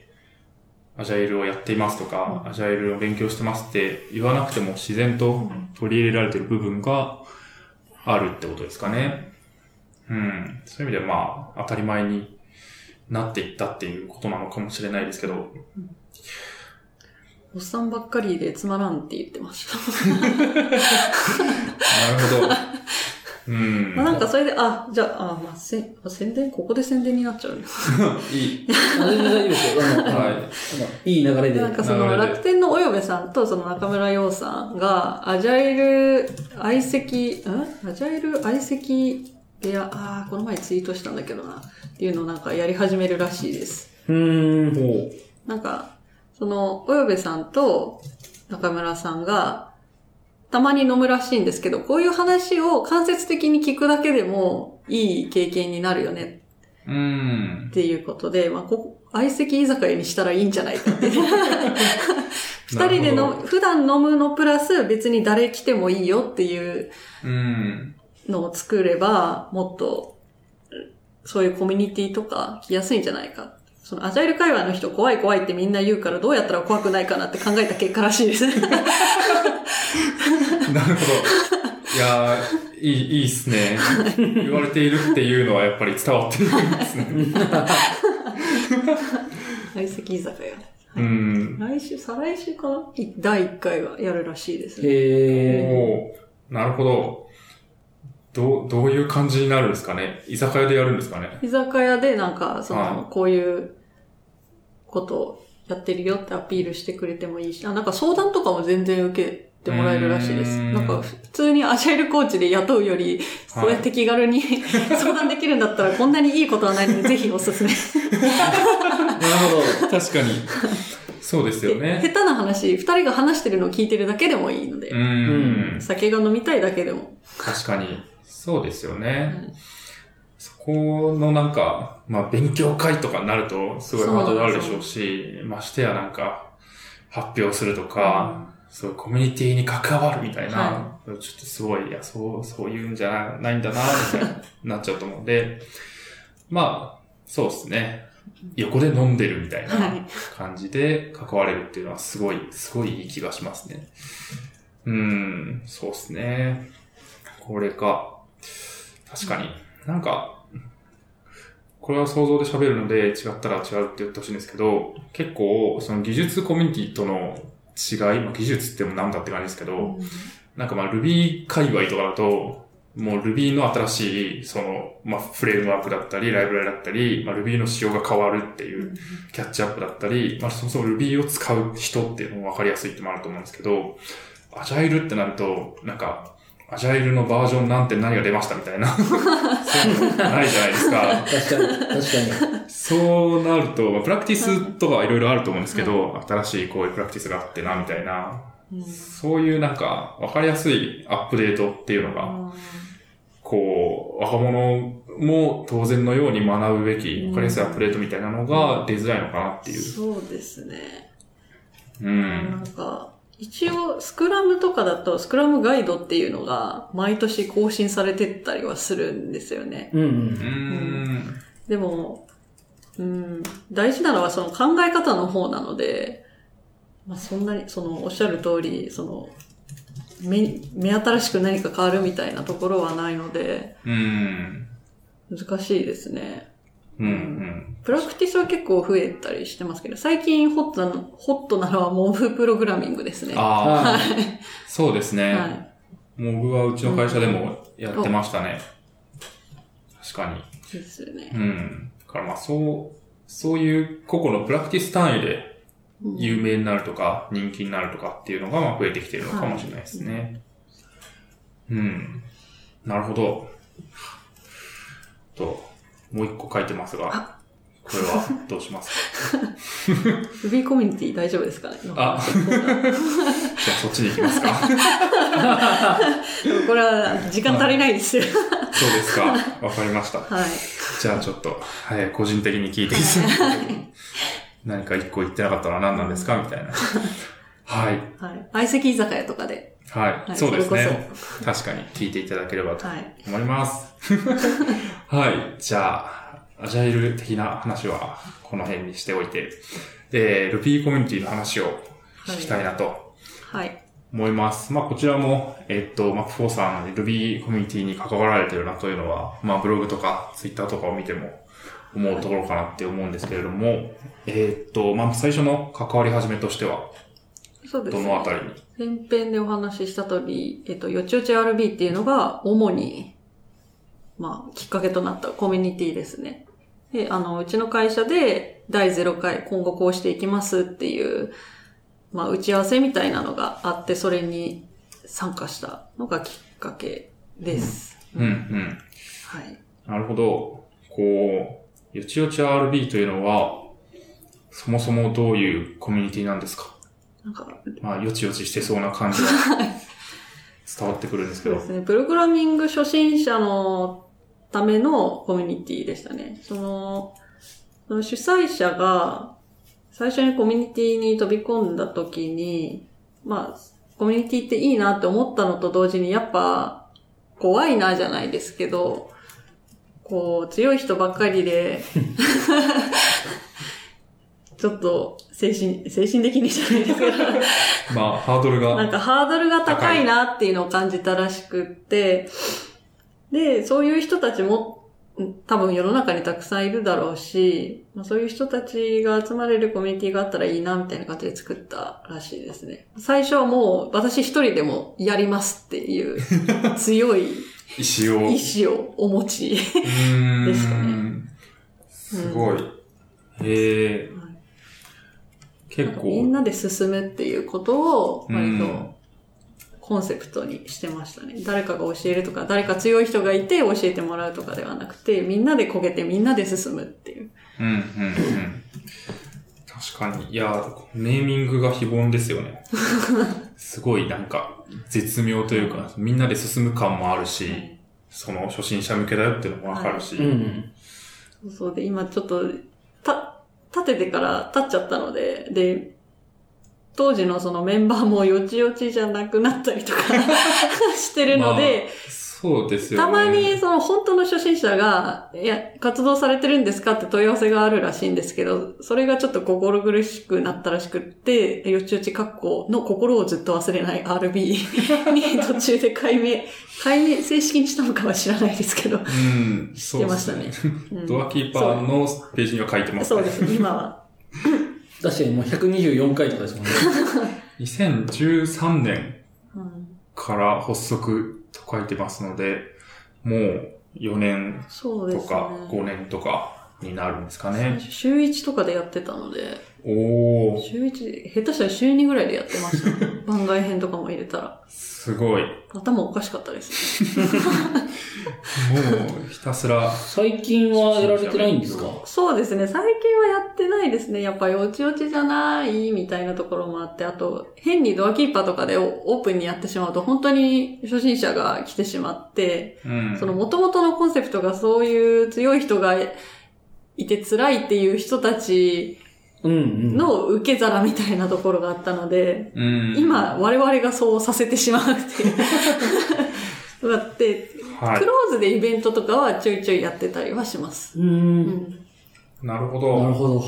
アジャイルをやっていますとか、アジャイルを勉強してますって言わなくても自然と取り入れられてる部分があるってことですかね。うん。そういう意味ではまあ、当たり前になっていったっていうことなのかもしれないですけど、おっさんばっかりでつまらんって言ってました。なるほど。うん。まあなんかそれで、あ、じゃあ、あ、まあ、せん宣伝ここで宣伝になっちゃうね。いい。あ全然大丈夫ですよ。はいいい流れで。なんかその楽天のおよべさんとその中村洋さんが、アジャイル相席、んアジャイル相席部屋、ああ、この前ツイートしたんだけどな。っていうのをなんかやり始めるらしいです。うーん。ほなんか、その、およべさんと中村さんが、たまに飲むらしいんですけど、こういう話を間接的に聞くだけでもいい経験になるよねう。うんっ。ていうことで、まあ、ここ、相席居酒屋にしたらいいんじゃないかって。二人での、普段飲むのプラス別に誰来てもいいよっていううん。のを作れば、もっと、そういうコミュニティとか来やすいんじゃないか。そのアジャイル界隈の人怖い怖いってみんな言うからどうやったら怖くないかなって考えた結果らしいです。なるほど。いやー、いい、いいっすね。言われているっていうのはやっぱり伝わっているんですね。相席居酒屋。うん。来週、再来週かな？い第1回はやるらしいですね。へおーなるほど。どう、どういう感じになるんですかね？居酒屋でやるんですかね？居酒屋でなんか、その、はこういうことをやってるよってアピールしてくれてもいいし、あ、なんか相談とかも全然受けてもらえるらしいです。んなんか普通にアジャイルコーチで雇うより、はいそうやって気軽に 相談できるんだったらこんなにいいことはないので、ぜひおすすめ。ー。なるほど。確かに。そうですよ下ね。手な話、二人が話してるのを聞いてるだけでもいいのでう、ん。酒が飲みたいだけでも。確かに。そうですよね。そこのなんか、まあ勉強会とかになるとすごいハードルあるでしょうし、ましてやなんか発表するとか、そういうコミュニティに関わるみたいな、はちょっとすごい、いや、そう、そういうんじゃないんだな、みたいになっちゃうと思うんで、まあ、そうですね。横で飲んでるみたいはない感じで関われるっていうのはすごい、すごいいい気がしますね。うーん、そうですね。これか。確かに。なんか、これは想像で喋るので違ったら違うって言ってほしいんですけど、結構、その技術コミュニティとの違い、まあ、技術ってもなんだって感じですけど、なんかまあ Ruby 界隈とかだと、もう Ruby の新しい、その、まあフレームワークだったり、ライブラリだったり、まあ Ruby の仕様が変わるっていうキャッチアップだったり、まあそもそも Ruby を使う人っていうのも分かりやすいってもあると思うんですけど、アジャイルってなると、なんか、アジャイルのバージョンなんて何が出ましたみたいな、ないじゃないですか。確かに、確かに。そうなると、まあプラクティスとかいろいろあると思うんですけど、新しいこういうプラクティスがあってな、みたいな、うんそういうなんか、わかりやすいアップデートっていうのが、こう、若者も当然のように学ぶべき、わかりやすいアップデートみたいなのが出づらいのかなっていう。そうですね。う。なんんか、一応、スクラムとかだと、スクラムガイドっていうのが、毎年更新されてったりはするんですよね。うんう。うんん。でも、うん、大事なのはその考え方の方なので、まあ、そんなに、その、おっしゃる通り、その、目、目新しく何か変わるみたいなところはないので、うん。難しいですね。うん。うん。プラクティスは結構増えたりしてますけど、最近ホットなの、ホットなのはモブプログラミングですね。ああ、はそうですね。はい。モブはうちの会社でもやってましたね。確かに。ですよねう。ん。だからまあそう、そういう個々のプラクティス単位で有名になるとか、人気になるとかっていうのがまあ増えてきてるのかもしれないですね。うん。なるほど。と、もう一個書いてますが、これはどうしますか？Ruby コミュニティ大丈夫ですかね？あ じゃあそっちに行きますか。これは時間足りないですよ。そうですか。わかりました。はい。じゃあちょっと、はい、個人的に聞いていいですか何か一個言ってなかったのは何なんですか？みたいな。はい。はい。相席居酒屋とかで。はい。はいそうですね。確かに聞いていただければとはい。思います。はい。じゃあ、アジャイル的な話はこの辺にしておいて、で、Ruby コミュニティの話を聞きたいなとはい。思います。まあ、こちらも、えっと、Mac4 さん、Ruby コミュニティに関わられてるなというのは、まあ、ブログとか Twitter とかを見ても思うところかなって思うんですけれども、えっと、まあ、最初の関わり始めとしては、そうですね。どのあたりに？前編でお話しした通り、えっと、よちよち RB っていうのが主に、まあ、きっかけとなったコミュニティですね。で、あの、うちの会社で第0回今後こうしていきますっていう、まあ、打ち合わせみたいなのがあって、それに参加したのがきっかけです。うん、うん。はい。なるほど。こう、よちよち RB というのは、そもそもどういうコミュニティなんですか？なんか、まあ、よちよちしてそうな感じが伝わってくるんですけど。そうですね。プログラミング初心者のためのコミュニティでしたね。その、その主催者が最初にコミュニティに飛び込んだ時に、まあ、コミュニティっていいなって思ったのと同時に、やっぱ怖いなじゃないですけど、こう、強い人ばっかりで、ちょっと精神、精神的にじゃないですけど、まあ、ハードルが。なんかハードルが高いなっていうのを感じたらしくって、で、そういう人たちもうん多分世の中にたくさんいるだろうし、まあ、そういう人たちが集まれるコミュニティがあったらいいなみたいな感じで作ったらしいですね。最初はもう私一人でもやりますっていう 強い石を。意志をお持ち。でしたねすごい。へえ。結構、みんなで進むっていうことを割うんとコンセプトにしてましたね。誰かが教えるとか、誰か強い人がいて教えてもらうとかではなくて、みんなで焦げてみんなで進むっていう。うん、うん、うん。確かに。いや、ネーミングが非凡ですよね。すごいなんか、絶妙というか、みんなで進む感もあるし、その初心者向けだよっていうのもわかるし。うん。そうそうで、今ちょっと、た、立ててから立っちゃったので、で、当時のそのメンバーもよちよちじゃなくなったりとか してるので、そうですよね。たまにその本当の初心者が、いや、活動されてるんですかって問い合わせがあるらしいんですけど、それがちょっと心苦しくなったらしくって、よちよち格好の心をずっと忘れない RB に途中で解明、解明、正式にしたのかは知らないですけど、うん、してますしたね。うんドアキーパーのページには書いてますね。そうです、今は。確かにもう124回とかですもんね。2013年うんから発足と書いてますので、もう4年。とか5年とかになるんですかね。週1とかでやってたので、おー、週1、下手したら週2ぐらいでやってました。番外編とかも入れたら。すごい。も頭おかしかったですね。うひたすら、最近はやられてないんですか？そうですね。最近はやってないですね。やっぱよちよちじゃないみたいなところもあって、あと、変にドアキーパーとかでオープンにやってしまうと、本当に初心者が来てしまって、うん。その元々のコンセプトがそういう強い人がいて辛いっていう人たち。の受け皿みたいなところがあったので、うん、今、我々がそうさせてしまうっていうのがあって、はいクローズでイベントとかはちょいちょいやってたりはします。う。うんん。なるほど。なるほど。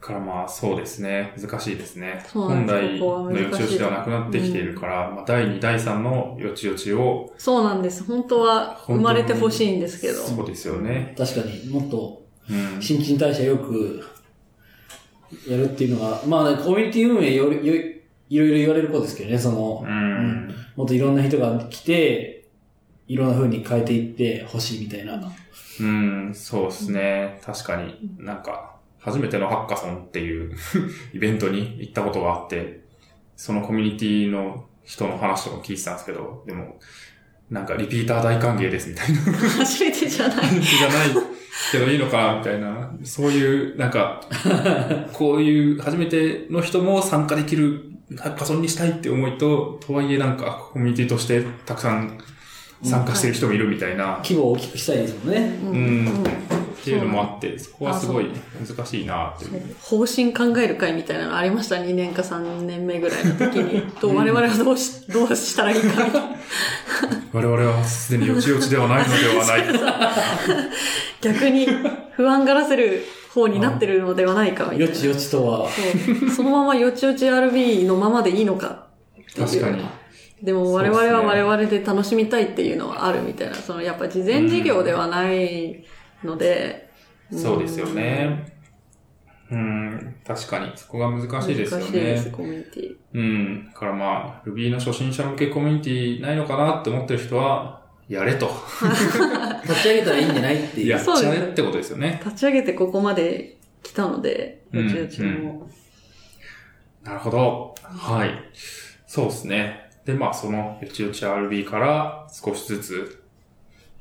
からまあそうですね。難しいですね。そうなん本来ですここはのよちよちではなくなってきているから、まあ第2、第3のよちよちを、そうなんです。本当は生まれてほしいんですけど。そうですよね。確かにもっとうん。新陳代謝よくやるっていうのが、まあね、コミュニティ運営よよいろいろ言われることですけどね、その、うん。もっといろんな人が来て、いろんな風に変えていってほしいみたいな。うん、そうですね。確かになんか、初めてのハッカソンっていう イベントに行ったことがあって、そのコミュニティの人の話とかも聞いてたんですけど、でも、なんかリピーター大歓迎ですみたいな。初めてじゃない。じゃないけどいいのかなみたいな、そういう、なんか、こういう初めての人も参加できるハッカソンにしたいって思いと、とはいえなんかコミュニティとしてたくさん参加してる人もいるみたいな、規模を大きくしたいですもんね。ううんっていうのもあって、そこはすごい難しいなっていう。方針考える会みたいなのありました。2年か3年目ぐらいの時に。と我々はどうし、どうしたらいいかみたいな。我々はすでによちよちではないのではない。逆に不安がらせる方になってるのではないかみたいな。よちよちとは、そのままよちよち RB のままでいいのか確かに。でも我々は我々で楽しみたいっていうのはあるみたいな、そのやっぱ事前事業ではないので、そうですよね。うん、確かに。そこが難しいですよ難しいです、ね。コミュニティ。うん。だからまあ、Ruby の初心者向けコミュニティないのかなって思ってる人は、やれと。立ち上げたらいいんじゃないっていう。やっちゃえってことですよね。立ち上げてここまで来たので、うちよちも。なるほど。はい。そうですね。で、まあ、その、よちよち RB から少しずつ、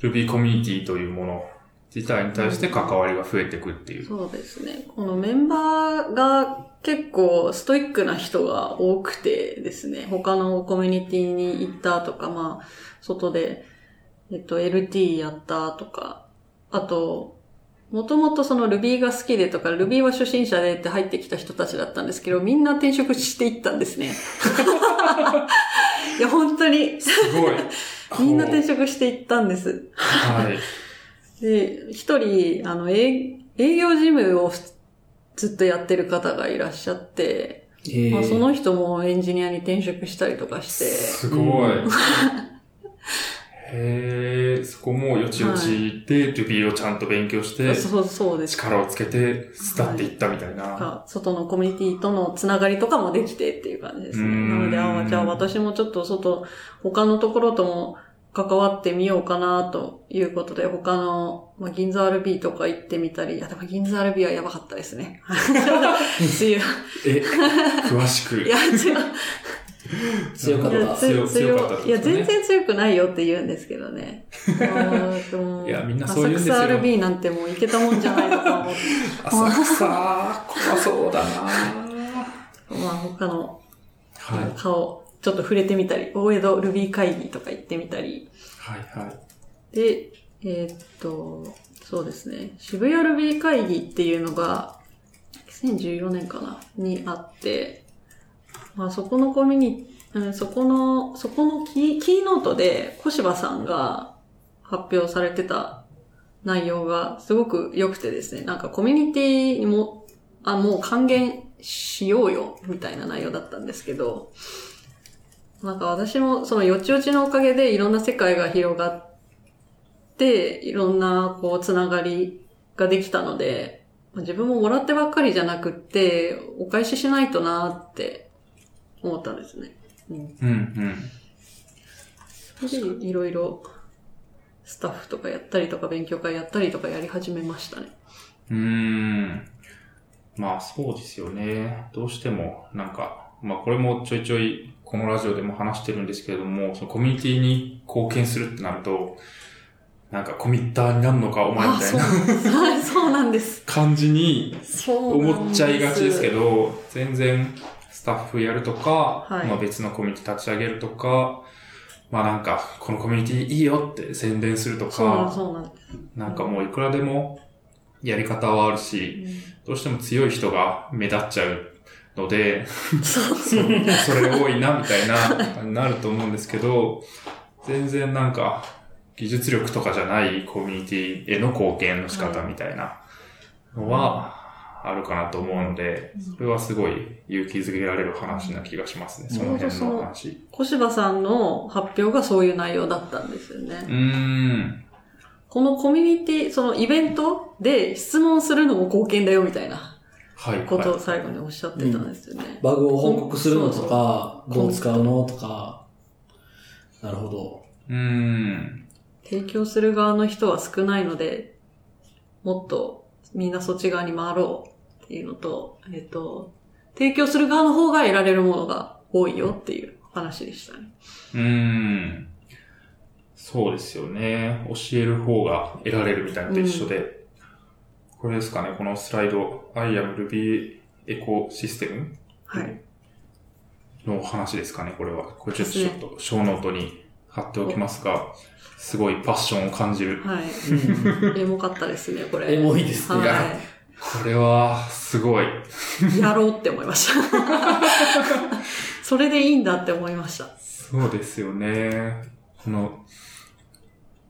Ruby コミュニティというもの自体に対して関わりが増えていくっていう。そうですね。このメンバーが結構ストイックな人が多くてですね、他のコミュニティに行ったとか、まあ、外で、えっと、LT やったとか、あと、もともとその Ruby が好きでとか、Ruby は初心者でって入ってきた人たちだったんですけど、みんな転職していったんですね。いや、本当に、すごい。みんな転こ職していったんです。うはい。で、一人、あの、営営業事務をずっとやってる方がいらっしゃって、えーまあ、その人もエンジニアに転職したりとかして、すごい。へえ、そこもよちよちで Ruby をちゃんと勉強して、そうそうです。力をつけて伝っていったみたいな。か外のコミュニティとのつながりとかもできてっていう感じですね。うんなので、あじゃあ私もちょっと外、他のところとも関わってみようかなということで、他の、まあ、銀座 RB とか行ってみたり、いや、でも銀座 RB はやばかったですね。強い。え、詳しくい。や、違う。強かった。強強かったっていや、全然強くないよって言うんですけどね。いいやみんなそう言うんですよ浅草 RB なんてもういけたもんじゃないとか思って。浅草、怖そうだな まあ他のはい。顔、ちょっと触れてみたり、大江戸ルビー会議とか行ってみたり。はいはい。で、えーっと、そうですね。渋谷ルビー会議っていうのが、2014年かな？にあって、まあそこのコミュニ、うんそこの、そこのキーキーノートで小柴さんが発表されてた内容がすごく良くてですね、なんかコミュニティにも、あ、もう還元しようよ、みたいな内容だったんですけど、なんか私もそのよちよちのおかげでいろんな世界が広がって、いろんなこうつながりができたので、まあ自分ももらってばっかりじゃなくって、お返ししないとなって思ったんですね。うん。うんうん。いろいろスタッフとかやったりとか勉強会やったりとかやり始めましたね。うーん。まあそうですよね。どうしても、なんか、まあこれもちょいちょいこのラジオでも話してるんですけれども、そのコミュニティに貢献するってなると、なんかコミッターになるのかお前みたいな。はい、そうなんです。感じに。思っちゃいがちですけど、全然スタッフやるとか、はいまあ別のコミュニティ立ち上げるとか、まあなんか、このコミュニティいいよって宣伝するとか、そうなん。なんかもういくらでもやり方はあるし、どうしても強い人が目立っちゃうので、それ多いなみたいな、なると思うんですけど、全然なんか、技術力とかじゃないコミュニティへの貢献の仕方みたいなのは、あるかなと思うので、それはすごい勇気づけられる話な気がしますね、その辺の話。小柴さんの発表がそういう内容だったんですようね。ーん。このコミュニティ、そのイベントで質問するのも貢献だよみたいなはい。ことはを最後におっしゃってたんですよね。バグを報告するのとか、どう使うのとか。なるほど。い。うーん。提供する側の人は少ないので、もっとみんなそっち側に回ろうっていうのと、えっ、と、提供する側の方が得られるものが多いよっていう話でしたね。うーん。そうですよね。教える方が得られるみたいなのと一緒で。これですかね、このスライド、I am Ruby Ecosystem はい。の話ですかね、これは。これちょっとちょっと、ショーノートに貼っておきますが、すごいパッションを感じる。はい。エモかったですね、これ。エモいですね。はこれは、すごい。い。やろうって思いました。それでいいんだって思いました。そうですよね。この、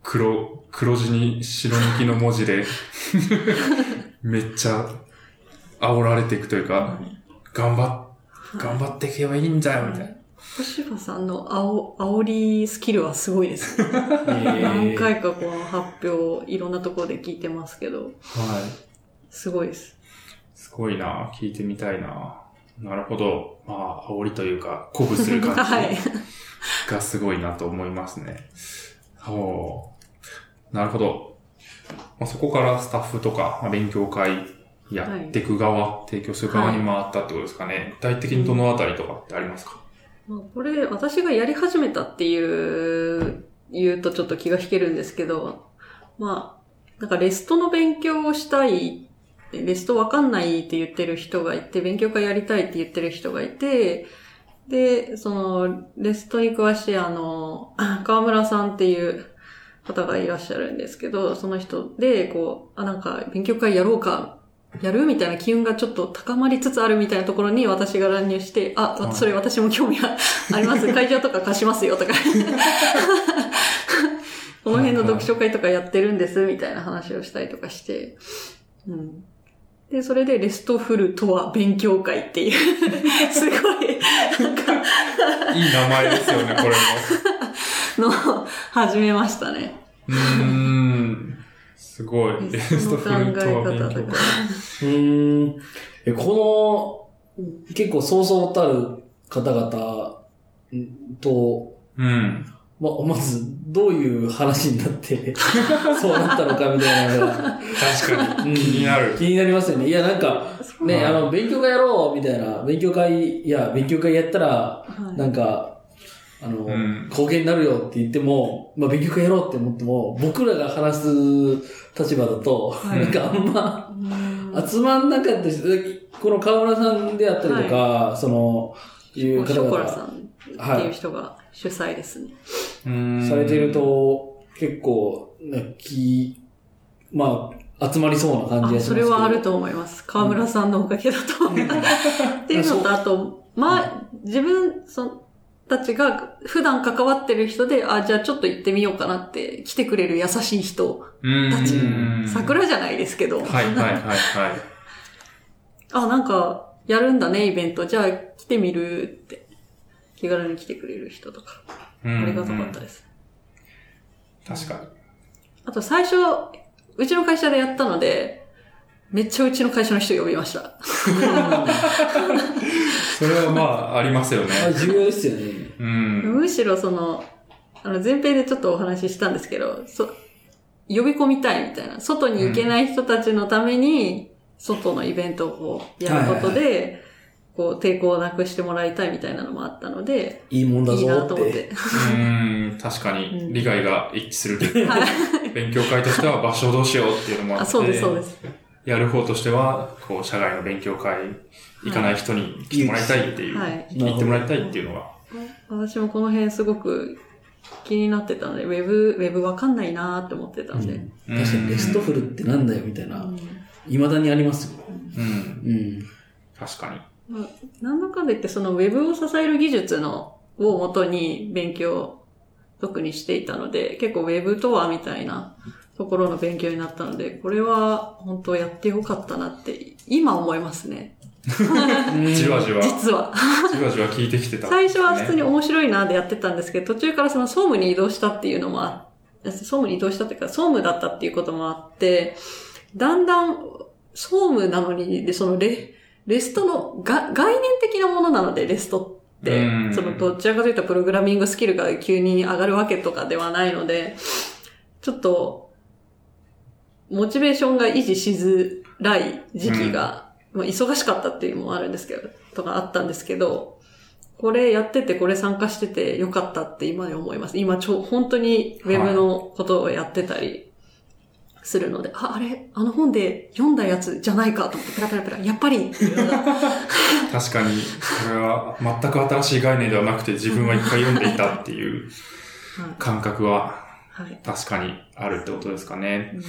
黒、黒字に白抜きの文字で、めっちゃ煽られていくというか、頑張っ、頑張っていけばいいんだよ、みたいな。小柴さんのあお煽りスキルはすごいですね。えー何回かこの発表をいろんなところで聞いてますけど、はい。すごいです。すごいな聞いてみたいななるほど。まあ、煽りというか、鼓舞する感 はい。じがすごいなと思いますね。ほう。なるほど。まあ、そこからスタッフとか、まあ、勉強会やっていく側、提供する側に回ったってことですかね。具体的にどのあたりとかってありますか？まあ、これ、私がやり始めたっていう、言うとちょっと気が引けるんですけど、まあ、なんかレストの勉強をしたい、レストわかんないって言ってる人がいて、勉強会やりたいって言ってる人がいて、で、その、レストに詳しいあの、河村さんっていう方がいらっしゃるんですけど、その人で、こう、あ、なんか勉強会やろうか、やるみたいな機運がちょっと高まりつつあるみたいなところに私が乱入して、あ、はいそれ私も興味が あります。会場とか貸しますよとか。この辺の読書会とかやってるんです、みたいな話をしたりとかして。うん。で、それでレストフルとは勉強会っていう、すごい、なんか、いい名前ですよね、これも。のを始めましたね。うーん。すごい。レストその考えフルとは勉方とか強会。。うーん。え、この、結構そうそうたる方々と、うん。ま、まず、どういう話になって、そうなったのかみたいな確かに。うん気になる。気になりますよね。いや、なんか、ね、はいあの、勉強会やろうみたいな、勉強会、いや、勉強会やったら、はいなんか、あの、うん。貢献になるよって言っても、まあ、勉強会やろうって思っても、僕らが話す立場だと、はい。なんかあんま、うん。集まんなかったし、この河村さんであったりとか、その、いう方ショコラさ々んっていう人が主催ですね。うーん。されている、と、結構、ねき、まあ、集まりそうな感じがしますけど。あそれはあると思います。河村さんのおかげだと思います。っていうのと、あと、まあ、自分、そたちが普段関わってる人で、あ、じゃあちょっと行ってみようかなって来てくれる優しい人うんたちうん。桜じゃないですけど、はいはいはいはい。あ、なんか、やるんだね、イベント。じゃあ来てみるって。気軽に来てくれる人とか。あありがたかったです。確かに。あと最初、うちの会社でやったので、めっちゃうちの会社の人呼びました。それはまあ、ありますよね。あ重要ですよね。うん。むしろその、あの前編でちょっとお話ししたんですけど、そ、呼び込みたいみたいな。外に行けない人たちのために、外のイベントをこうやることで、こう抵抗をなくしてもらいたいみたいなのもあったので、いいもんだいいなぞっ。と思ってて。うん、確かに、利害が一致するけど、勉強会としては場所をどうしようっていうのもあっあ、て、そうです、そうです。やる方としては、こう、社外の勉強会行かない人に来てもらいたいっていう、はい。行ってもらいたいっていうのが、私もこの辺すごく気になってたので、ウェブ、ウェブわかんないなーって思ってたんで。うん確かにレストフルってなんだよみたいな、未だにありますよ。うん、うん。確かに。まあ、なんだかんだ言ってそのウェブを支える技術の、をもとに勉強、特にしていたので、結構ウェブとはみたいなところの勉強になったので、これは本当やってよかったなって、今思いますね。じわじわ、じ実は。わじわ聞いてきてた、最初は普通にね面白いなでやってたんですけど、途中からその総務に移動したっていうのもあ総務に移動したっていうか、総務だったっていうこともあって、だんだん、総務なのに、で、そのレ、レストのが概念的なものなので、レストってう、んそのどちらかというとプログラミングスキルが急に上がるわけとかではないので、ちょっと、モチベーションが維持しづらい時期が、まあ忙しかったっていうのもあるんですけど、とかあったんですけど、これやってて、これ参加しててよかったって今に思います。今ちょ、本当にウェブのことをやってたりするので、あ、あれ、あの本で読んだやつじゃないかと思って、ペラペラペラ、やっぱり 確かに、それは全く新しい概念ではなくて自分は一回読んでいたっていう 感覚ははい。確かにあるってことですかねうん。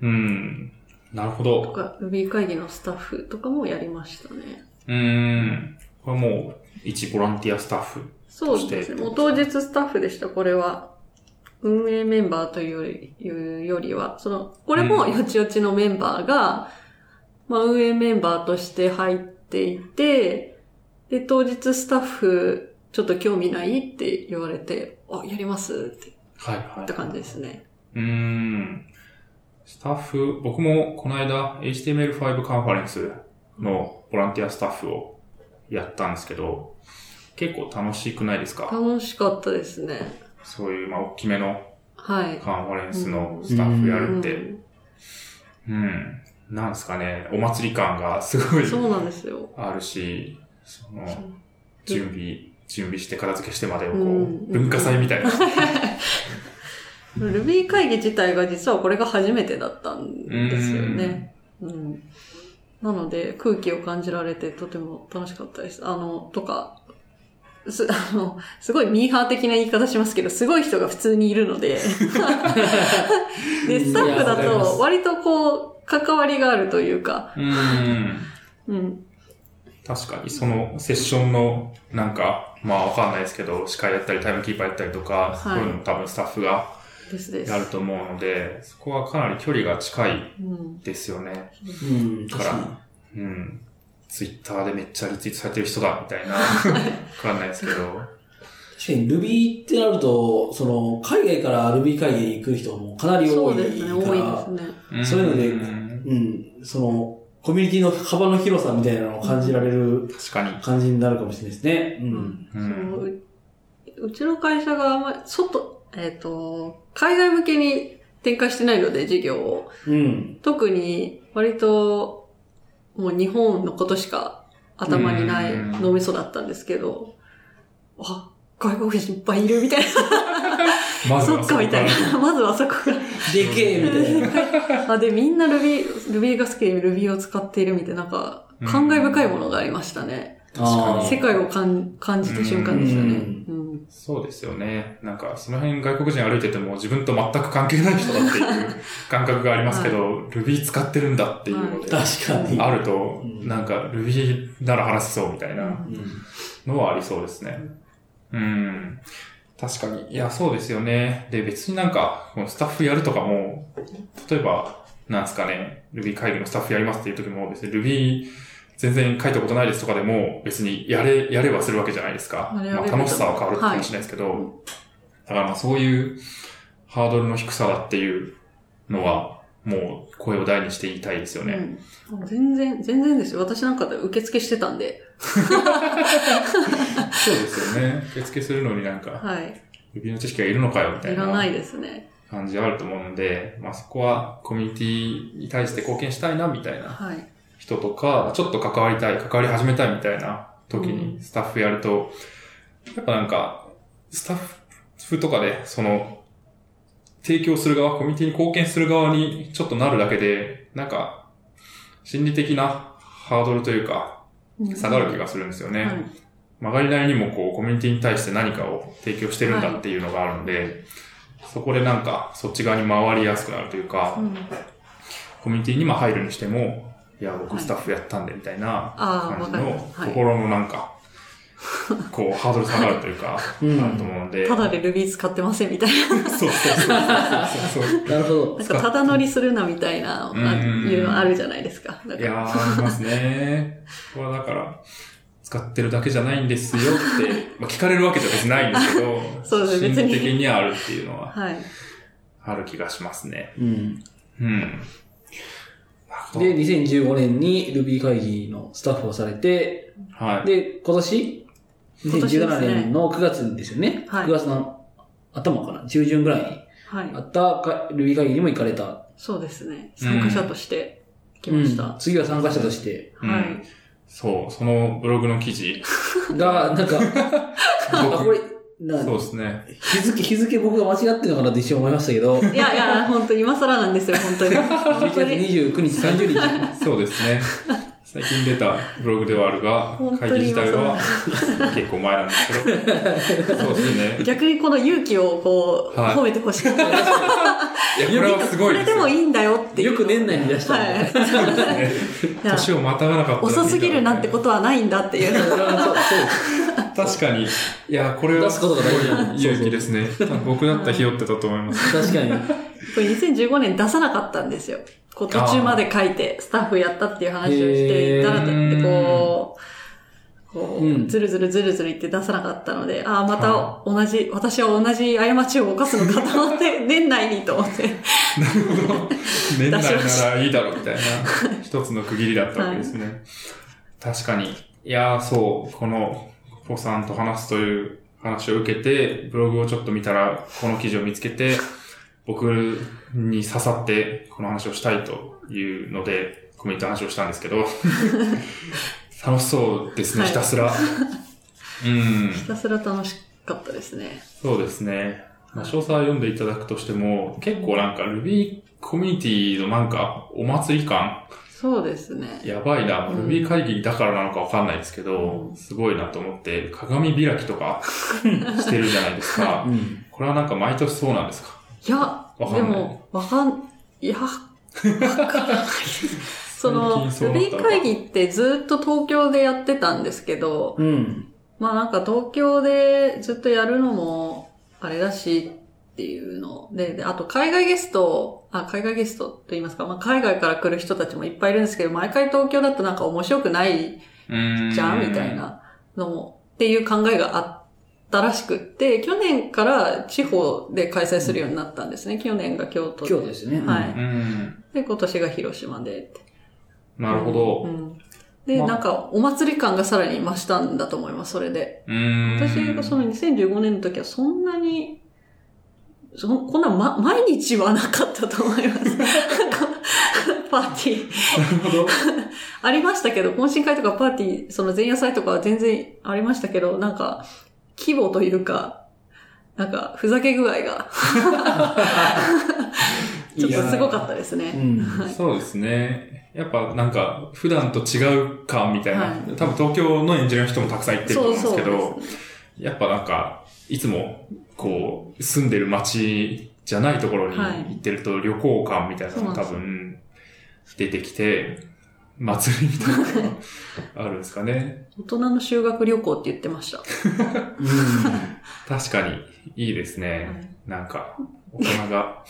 うん。なるほとど。か、Ruby 会議のスタッフとかもやりましたね。うん。これもう、一ボランティアスタッフ。そうですね。もう当日スタッフでした、これは。運営メンバーというよりいうよりは、その、これもうんよちよちのメンバーが、まあ運営メンバーとして入っていて、で、当日スタッフ、ちょっと興味ないって言われて、あ、やりますってはい言はった感じですね。い。うん。スタッフ、僕もこの間 HTML5 カンファレンスのボランティアスタッフをやったんですけど、結構楽しくないですか？楽しかったですね。そういう、まあ、大きめのはい。カンファレンスのスタッフやるって、うんうん。なんですかね、お祭り感がすごいそうなんですよ。あるし、その準備、準備して片付けしてまでをこう、うん文化祭みたいな。Ruby 会議自体が実はこれが初めてだったんですよね。うん。なので空気を感じられてとても楽しかったです。あの、とか、す、あの、すごいミーハー的な言い方しますけど、すごい人が普通にいるので、で、スタッフだと割とこう、関わりがあるというか、うん。うん。確かに、そのセッションの、なんか、まあわかんないですけど、司会やったりタイムキーパーやったりとか、いそういうの多分スタッフがですです。やると思うので、そこはかなり距離が近いうん。ですよね。うん、だか確かに。ら、うん。ツイッターでめっちゃリツイートされてる人だ、みたいな。わかんないですけど。確かに Ruby ってなると、その、海外から Ruby 会議に来る人もかなりそ多いから、うですね、多いですね。そういうのでんうん、その、コミュニティの幅の広さみたいなのを感じられる確かに。感じになるかもしれないですね。うん。うそのううちの会社があんまり、外、えっ、と、海外向けに展開してないので、事業を。うん。特に、割と、もう日本のことしか頭にないうん脳みそだったんですけど、あ、外国人いっぱいいるみたいな。まずはそっか、みたいな。まずはそこが。でけえみたいな。あ、で、みんな Ruby、Ruby が好きで Ruby を使っているみたいな、なんか、感慨深いものがありましたね。あー世界を感感じた瞬間でしたね。うんそうですよね。なんか、その辺外国人歩いてても自分と全く関係ない人だっていう感覚がありますけど、Ruby 使ってるんだっていうので、確かに。あると、うんなんか Ruby なら話せそうみたいなうんのはありそうですね。うん。確かに。いや、そうですよね。で、別になんか、このスタッフやるとかも、例えば、なんですかね、Ruby 会議のスタッフやりますっていう時も、別に Ruby 全然書いたことないですとかでも、別にやれ、やればするわけじゃないですか。まあ楽しさは変わるかもしれないですけど、だからまあそういうハードルの低さだっていうのは、もう声を大にして言いたいですよね。うん、全然、全然ですよ。私なんかで受付してたんで。そうですよね。受付するのになんか、はい。Ruby の知識がいるのかよみたいな。いらないですね。感じあると思うので、まあそこはコミュニティに対して貢献したいなみたいなはい。人とか、ちょっと関わりたい、関わり始めたいみたいな時うにスタッフやると、やっぱなんか、スタッフとかで、その、提供する側、コミュニティに貢献する側にちょっとなるだけで、なんか、心理的なハードルというか、下がる気がするんですよね。はい。曲がりなりにもこう、コミュニティに対して何かを提供してるんだっていうのがあるので、そこでなんか、そっち側に回りやすくなるというか、うんコミュニティにまあ入るにしても、いや、はい僕スタッフやったんで、みたいなああ、感じのわかります。はい。ところのなんか、こう、ハードル下がるというか、あうんると思うので。ただで Ruby 使ってませんみたいな。そうそうそうそう。なるほどな。んかただ乗りするなみたいな、いうのあるじゃないですか。だいやからー、ありますね。これはだから、使ってるだけじゃないんですよって、まあ、聞かれるわけじゃ別にないんですけど、そうです別に心理的にあるっていうのははい。ある気がしますね。うん。うん。で、2015年に Ruby 会議のスタッフをされて、はい。で、今年、今年ですね2017年の9月ですよね。はい9月の頭かな、中旬ぐらいにはいあ。ったか Ruby 会議にも行かれた。そうですね。参加者として来ました。うん次は参加者として。うんはい。そう、そのブログの記事。が、なんか、あ、これ、なそうですね。日付、日付僕が間違ってるのかなって一瞬思いましたけど、いやいや、本当今更なんですよ、本当に。11月本当に。29日、30日。そうですね。最近出たブログではあるが会議自体は結構前なんですけど。そうですね。逆にこの勇気をこう、はい褒めてほしかった。いや、これはすごいですよ。これでもいいんだよっていう。よく年内に出したんはい。で。そうですね年をまたがなかった遅すぎるなんてことはないんだっていう。確かに。いや、これは出すことが大事なんだすごい勇気ですね。多分僕だったらひよってたと思います。確かに。これ2015年出さなかったんですよ。こう途中まで書いて、スタッフやったっていう話をしていたら、へってこう、こうずるずるずるずる言って出さなかったので、ああ、また同じ、私は同じ過ちを犯すのかと思って、年内にと思って。年内ならいいだろうみたいな、一つの区切りだったわけですね。確かに。いやー、そう、この、ポさんと話すという話を受けて、ブログをちょっと見たら、この記事を見つけて、僕に刺さって、この話をしたいというので、コメントの話をしたんですけど、楽しそうですね、はいひたすら。うん。ひたすら楽しかったですね。そうですね。まあ、詳細を読んでいただくとしても、結構なんか Ruby コミュニティのなんかお祭り感、そうですね。やばいな。うん Ruby 会議だからなのかわかんないですけど、うんすごいなと思って、鏡開きとかしてるじゃないですかう。ん。これはなんか毎年そうなんですか？いや、でも、わかん、いや、わかんない。その、最近そうなった Ruby 会議ってずっと東京でやってたんですけど、うん。まあなんか東京でずっとやるのも、あれだしっていうので、で、あと海外ゲスト、あ、海外ゲストと言いますか、まあ海外から来る人たちもいっぱいいるんですけど、毎回東京だとなんか面白くないうんじゃんみたい。なのも、っていう考えがあったらしくって、去年から地方で開催するようになったんですね。去年が京都で。京都ですね。はいうん。で、今年が広島でって。なるほど。うん。で、まあなんか、お祭り感がさらに増したんだと思います、それで。うん。私がその2015年の時はそんなに、そこんな、ま、毎日はなかったと思います。パーティー。なるほど。ありましたけど、懇親会とかパーティー、その前夜祭とかは全然ありましたけど、なんか、規模というか、なんか、ふざけ具合が、ちょっとすごかったですうね。ん。はいそうですね。やっぱなんか、普段と違う感みたいな。はい多分東京のエンジニアの人もたくさん行ってると思うんですけど、そうそうね。やっぱなんか、いつも、こう、住んでる街じゃないところにはい行ってると旅行感みたいなのが多分出てきて、祭りみたいなのがあるんですかね。大人の修学旅行って言ってました。確かに、いいですね。なんか、大人が。は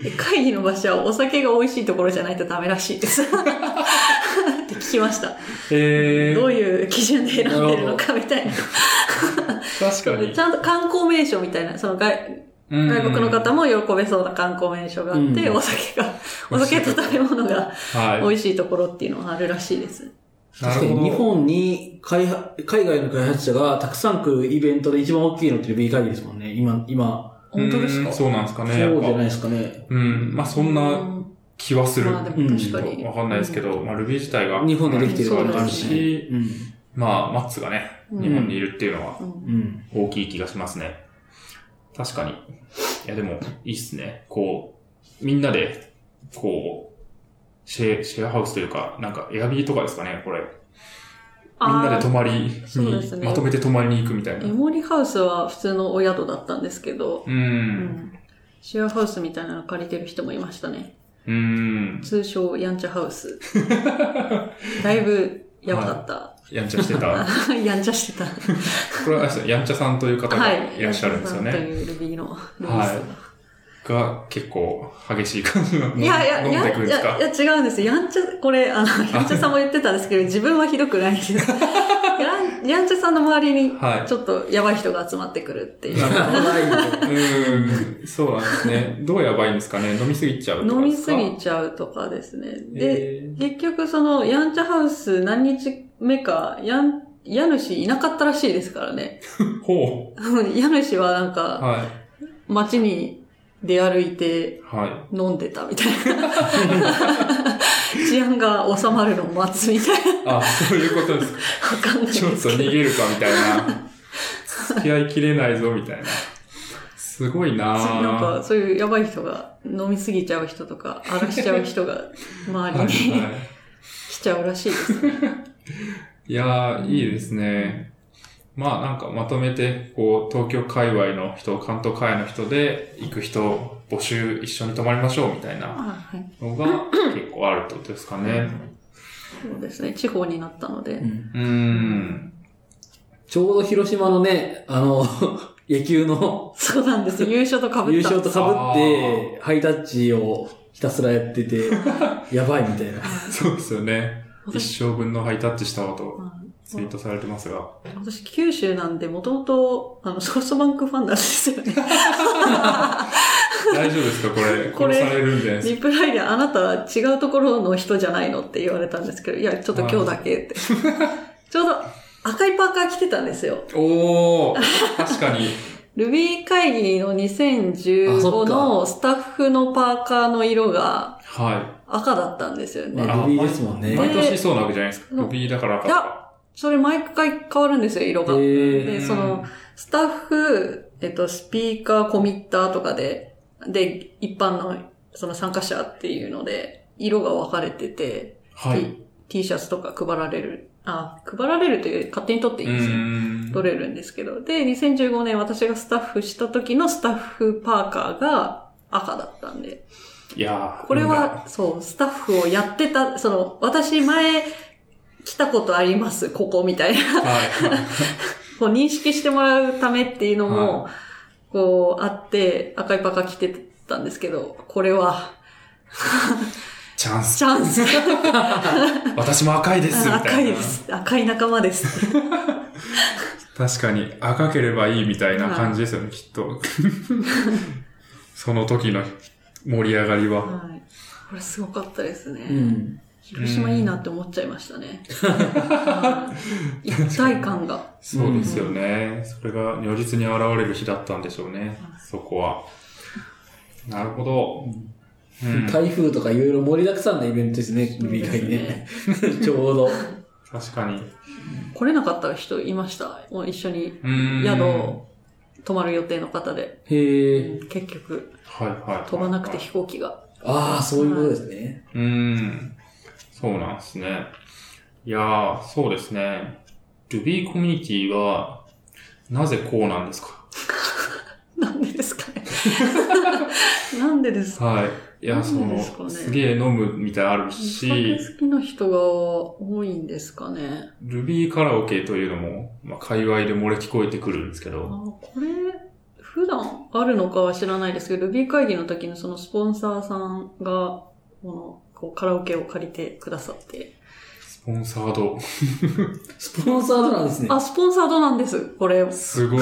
いで会議の場所はお酒が美味しいところじゃないとダメらしいです。って聞きました。えどういう基準で選んでるのかみたいな。確かにち。ゃんと観光名所みたいな、その外外国の方も喜べそうな観光名所があって、うんお酒が、お酒と食べ物がはい。美味しいところっていうのがあるらしいです。確かに日本に開発海外の開発者がたくさん来るイベントで一番大きいのって B 会議ですもんね。今、今。本当ですか？うんそうなんですかそうね。やっぱじゃないですかね。うん。まあそんな気はする。まあでも確かに。わかんないですけど、まあ Ruby 自体が。日本でできてるそう感じですねし、うん。まあマッツがね、うん日本にいるっていうのは。大きい気がしますね。確かに。いやでも、いいっすね。こう、みんなで、こう、シェシェアハウスというか、なんかエアビーとかですかね、これ。みんなで泊まりに、ねまとめて泊まりに行くみたいな。エモリハウスは普通のお宿だったんですけど、う。うんんシェアハウスみたいなの借りてる人もいましたね。うん。通称やんちゃハウス。だいぶやばかった。やんちゃしてた？やんちゃしてた。これはやんちゃさんという方がはい。いらっしゃるんですよね。やんちゃさんというルビーのルイースがが結構激しい感じの。いやいや、い飲んでくるんですか？や、いや違うんですよ。やんちゃ、これ、あの、やんちゃさんも言ってたんですけど、自分はひどくないです。やんやんちゃさんの周りには、いちょっとやばい人が集まってくるっていう。なるほどないうん、そうなんですね。どうやばいんですかね？飲みすぎちゃうとか飲みですぎちゃうとかですね。へで、結局その、やんちゃハウス何日目か、やん、家主いなかったらしいですからね。ほ家主はなんう。か、はい。街に出歩いてはい。飲んでたみたいな。治安が収まるのを待つみたいあ、そういうことですか。な。わかんない。ちょっと逃げるかみたいな。付き合いきれないぞみたいな。すごいなぁなんか、そういうやばい人が、飲みすぎちゃう人とか、荒らしちゃう人が、周はいりにはい 来ちゃうらしいですね。いやー、いいですね。まあなんかまとめて、こう、東京界隈の人、関東界の人で行く人、募集一緒に泊まりましょうみたいなはいのが結構あるってことですかね。そうですね。地方になったので。うんうーん。ちょうど広島のね、あの、野球のそうなんです。優勝と被ったんです。優勝と被って、ハイタッチをひたすらやってて、やばいみたいな。そうですよね。一私生分のハイタッチしたわとはいツイートされてますが。私、九州なんで、もともと、あの、ソフトバンクファンなんですよね。大丈夫ですか？これ、これ殺されるんじゃないですリプライで、あなたは違うところの人じゃないのって言われたんですけど、いや、ちょっと今日だけって。ちょうど赤いパーカー着てたんですよ。かおー、確かに。ルビー会議のあそ2015っかのスタッフのパーカーの色がは赤だったんですよね。まあ、ルビーですもんい。ね。毎年そうなわけじゃないですか。でルビーだから赤いや、それ毎回変わるんですよ、色が。へで、ーその、スタッフ、えっと、スピーカー、コミッターとかで、で、一般の、その参加者っていうので、色が分かれてて、はい。T, T シャツとか配られる。あ、配られるという勝手に取っていいんですよ。ん取れるんですけど。で、2015年私がスタッフした時のスタッフパーカーが赤だったんで。いやーこれは、そう、スタッフをやってた、その、私前来たことあります、ここみたいな。はい。こう認識してもらうためっていうのも、こうあって、赤いパーカー着てたんですけど、これは、チャンス。チャンス。私も赤いです、みたいな。赤いで。す。赤い仲間です。確かに、赤ければいいみたいな感じですよね、きっと。その時の盛り上がりは。はい。これすごかったですね。うん。広島いいなって思っちゃいましたね。はい一体感が。そうですよね。それが如実に現れる日だったんでしょうね、そこは。なるほど。うん、台風とかいろいろ盛りだくさんなイベントですね、ルビー会議ね。ちょうど。確かに。来れなかった人いました？もう一緒に宿泊まる予定の方で。へえ、結局。はい、はい飛ばなくて飛行機が。ああ、そういうことですね。うーん。そうなんですね。いやー、そうですね。Ruby コミュニティは、なぜこうなんですか？なんでですかね。なんでですか？はい。ねすげえ飲むみたいあるお酒し、好きな人が多いんですかね。ルビーカラオケというのも、まあ、界隈で漏れ聞こえてくるんですけあど、これ、普段あるのかは知らないですけど、ルビー会議の時のそのスポンサーさんが、この、こうカラオケを借りてくださって。スポンサード、スポンサードなんですね。あ、スポンサードなんです、これ。すごい。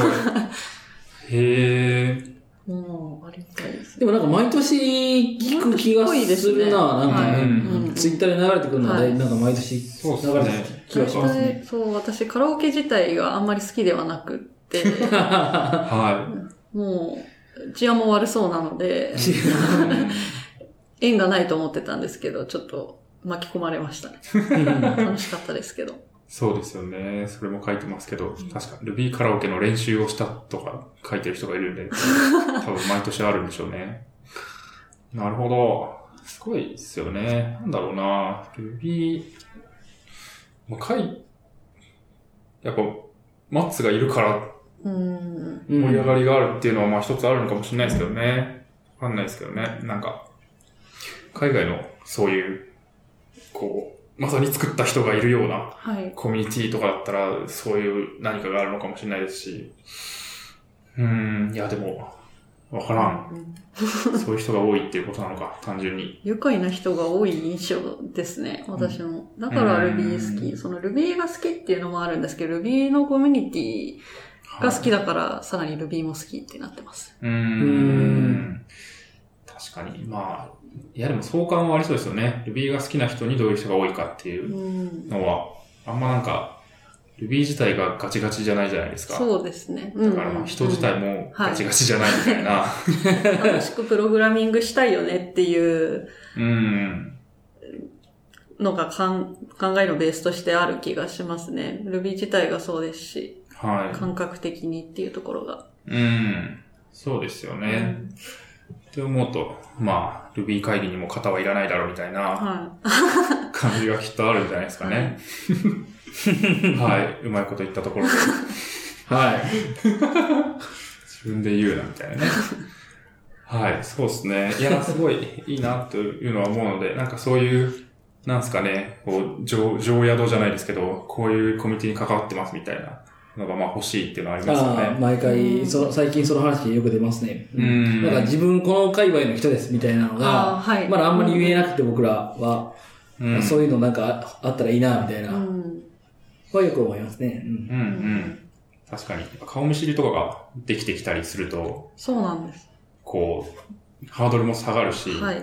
へー。もう、ありがたいです。でもなんか毎年聞く気がするな、なんかはいね。うんツイッターで流れてくるのは、はいなんか毎年流れてる気がしますね。そう、私カラオケ自体があんまり好きではなくって、はもう、治安も悪そうなので、縁がないと思ってたんですけど、ちょっと巻き込まれましたね。楽しかったですけど。い。そうですよね。それも書いてますけど、確か、ルビーカラオケの練習をしたとか書いてる人がいるんで、多分毎年あるんでしょうね。なるほど。すごいですよね。なんだろうな。ルビー、まあ、書い、やっぱ、マッツがいるから盛り上がりがあるっていうのはまあ一つあるのかもしれないですけどね。わかんないですけどね。なんか、海外のそういう、こう、まさに作った人がいるようなはい。コミュニティとかだったら、そういう何かがあるのかもしれないですし。うーん、いやでも、わからん。うんそういう人が多いっていうことなのか、単純に。愉快な人が多い印象ですね、私も。だからうん Ruby 好き。その Ruby が好きっていうのもあるんですけど、Ruby のコミュニティが好きだから、さらに Ruby も好きってなってます。うん。確かに。まあ、いやでも相関はありそうですよね。Ruby が好きな人にどういう人が多いかっていううん。のは、あんまなんか、Ruby 自体がガチガチじゃないじゃないですか。そうですね。だからまあ人自体もはいガチガチじゃないみたいな。う ん楽しくプログラミングしたいよねっていううん。のがかん考えのベースとしてある気がしますね。Ruby 自体がそうですし、は感覚的にっていうところが。い。うん。そうですよね。って思うと、まあ、Ruby 会議にも型はいらないだろうみたいなは感じがきっとあるんじゃないですかね。はい。うまいこと言ったところで、はい。自分で言うなみたいなね。はい。そうですね。いや、すごいいいなというのは思うので、なんかそういう、なんですかね、こう、上、上宿じゃないですけど、こういうコミュニティに関わってますみたいなのがまあ欲しいっていうのはありますよああ、ね。毎回、その、最近その話よく出ますね。うんなんか自分この界隈の人ですみたいなのあが、あはいまだあんまり言えなくて僕らは、うんそういうのなんかあったらいいな、みたいな、い。うはん。よく思いますね。うんうんうん。確かに。顔見知りとかができてきたりすると、そうなんです。こう、ハードルも下がるし、はい。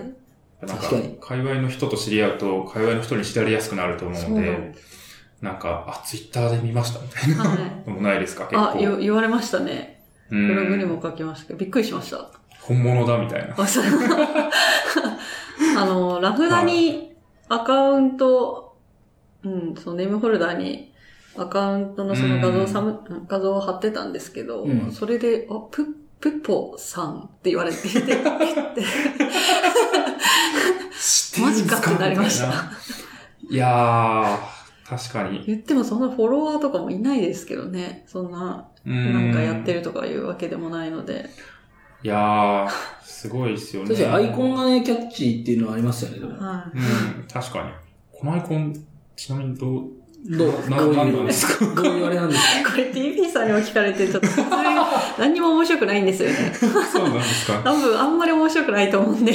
なんか確かに、界隈の人と知り合うと、界隈の人に知られやすくなると思うので、です。なんか、あ、ツイッターで見ましたみたいなはい。のもないですか、結構。あ、言言われましたね。うブログにん。も書きましたけど、びっくりしました。本物だみたいな。あ、の、ラフダにアカウント、うん、そのネームフォルダにアカウントのその画像サム、画像を貼ってたんですけど、うんそれで、あ、プッ、プッポさんって言われていて、えってマジかってなりましたいやー、確かに。言ってもそんなフォロワーとかもいないですけどね。そんな、なんかやってる。るとかいうわけでもないので。いやー、すごいですよね。確かにアイコンがね、キャッチーっていうのはありますよね、でも。はい。うん、確かに。このアイコン、ちなみにどう、どう、なんなんですどういうあれなんですか？これ TP さんにも聞かれて、ちょっと何にも面白くないんですよね。そうなんですか。多分あんまり面白くないと思うんで、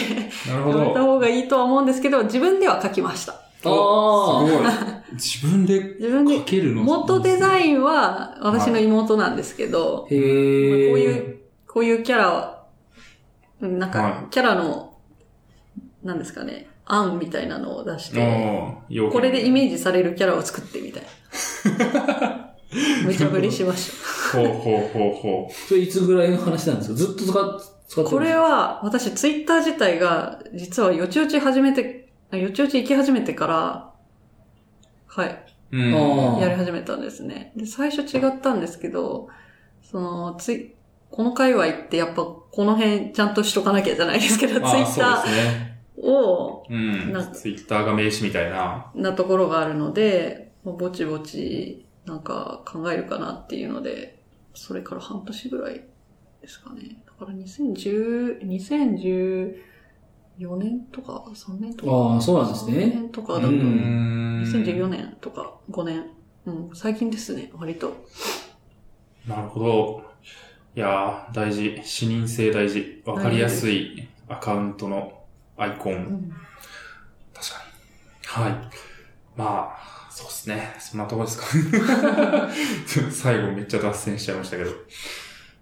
なるほやめたど。方がいいとは思うんですけど、自分では書きました。あすごい。自分で自分で書けるの？元デザン。インは私の妹なんですけど、へまあえ。こういう、こういうキャラ、うんなんはか、キャラの、なんですかね、案みたいなのを出して、ああ、これでイメーージされるキャラを作ってみたいな。めちゃ振りしました。ジ。ほうほうほうほそれいつぐらいの話なんですか？ずっと使っ、使ってるんですか？これは、私ツイッター自体が、実はよちよち始めて、あよちよち行き始めてから、はい、う。うん。やり始めたんですね。で、最初違ったんですけど、その、つい、この界隈ってやっぱこの辺ちゃんとしとかなきゃじゃないですけど、ツイッタ。ーを、うんな。ツイッターが名刺みたいな。なところがあるので、もうぼちぼち、なんか考えるかなっていうので、それから半年ぐらいですかね。だかから2010、2014年とか3年とか。ああ、そうなんです3ね。年とかだと、う2014年とか5年。うん、最近ですね、割と。なるほど。いやー、大事。視認性大事。わかりやすいアカウントのアイコン。うん確かに。はい。まあ、そうですね。そんなとこですか。最後めっちゃ脱線しちゃいましたけど。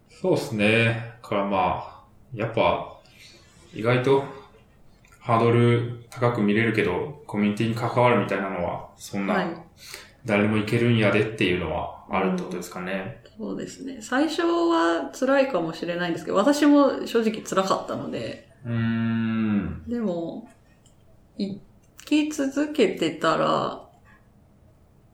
そうですね。からまあ、やっぱ、意外と、ハードル高く見れるけど、コミュニティに関わるみたいなのは、そんはいな、誰でもいけるんやでっていうのはあるってことですかね。そうですね。最初は辛いかもしれないんですけど、私も正直辛かったので、うーん。でも、生き続けてたら、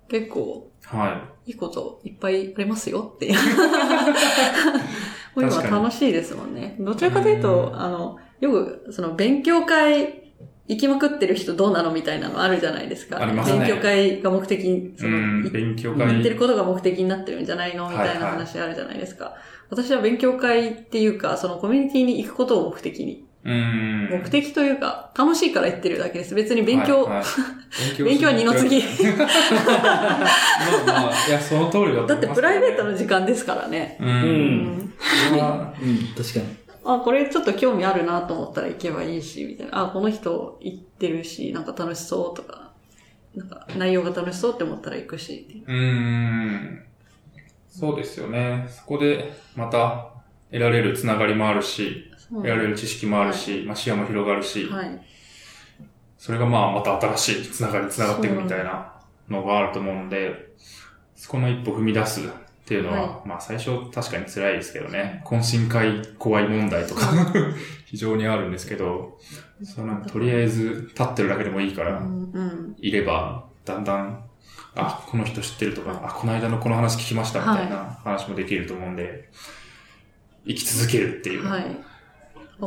結構、はいいこといっぱいありますよっていう。もう今楽しいですもんね。どちらかというと、あの、よく、その勉強会行きまくってる人どうなのみたいなのあるじゃないですか。ありますね勉強会が目的に、その、勉強会。やってることが目的になってるんじゃないの？みたいなはいはい話あるじゃないですか。私は勉強会っていうか、そのコミュニティに行くことを目的に。うーん。目的というか、楽しいから行ってるだけです。別に勉強、はいはい勉勉強は二の次。まあまあ、いや、その通りだと思います、だってプライベートの時間ですからね。う。うん。うんん。うん、確かに。あ、これちょっと興味あるなと思ったら行けばいいし、みたいな。あ、この人行ってるし、なんか楽しそうとか、なんか内容が楽しそうって思ったら行くし、うん。そうですよね。そこで、また、得られるつながりもあるし、得られる知識もあるし、まあ視野も広がるし、はい。それがまあ、また新しいつながりにつながっていくみたいなのがあると思うんで、そこの一歩踏み出すっていうのは、はまあ最初確かに辛いですけどね、懇親会怖い問題とか、非常にあるんですけど、そのとりあえず立ってるだけでもいいから。いれば、だんだん、あ、この人知ってるとか、あ、この間のこの話聞きましたみたいな話もできると思うんで、生き続けるっていうはい。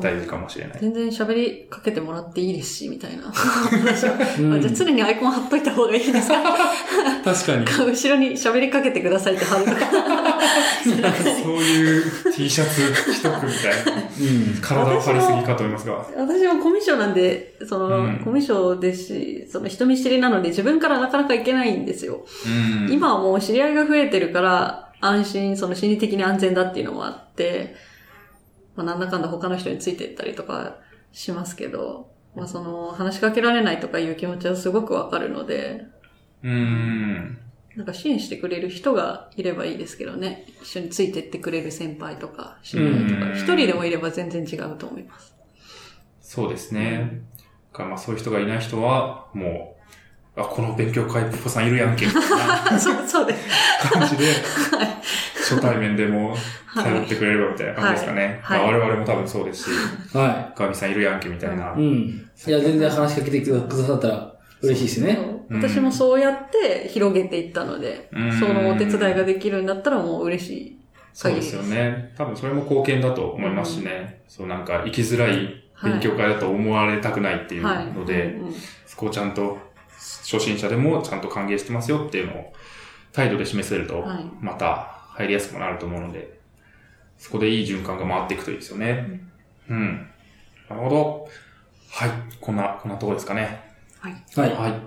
大事かもしれない。全然喋りかけてもらっていいですし、みたいな。うんあ じゃあ常にアイコン貼っといた方がいいですか？確かに。後ろに喋りかけてくださいって貼るとか。そういう T シャツ着とくみたいな。うん。体を張りすぎかと思いますが。私もコミュ障なんで、その、うんコミュ障ですし、その人見知りなので自分からなかなかいけないんですよ。うん。今はもう知り合いが増えてるから、安心、その心理的に安全だっていうのもあって、まあなんだかんだ他の人についていったりとかしますけど、まあその話しかけられないとかいう気持ちはすごくわかるので、うん。なんか支援してくれる人がいればいいですけどね。一緒についてってくれる先輩とか、知り合いとうんか、一人でもいれば全然違うと思います。そうですね。かまあそういう人がいない人は、もう、あ、この勉強会ポポさんいるやんけ、みたいな そう、そうです。感じで、初対面でも頼ってくれればみたいな感じですかね。はいはいまあ我々も多分そうですし、は。ガミさんいるやんけ、みたいないうん。いや、全然話しかけてくださったら嬉しいですよね。私もそうやって広げていったので、うんそのお手伝いができるんだったらもう嬉しいそうですす。よね。多分それも貢献だと思いますしね。そうなんか生きづらい勉強会だと思われたくないっていうはい。ので、うんうんそこをちゃんと初心者でもちゃんと歓迎してますよっていうのを態度で示せるとはい、また入りやすくもなると思うので、そこでいい循環が回っていくといいですよね。うん。なるほど。はい。こんな、こんなところですかね。はい。はい。はい。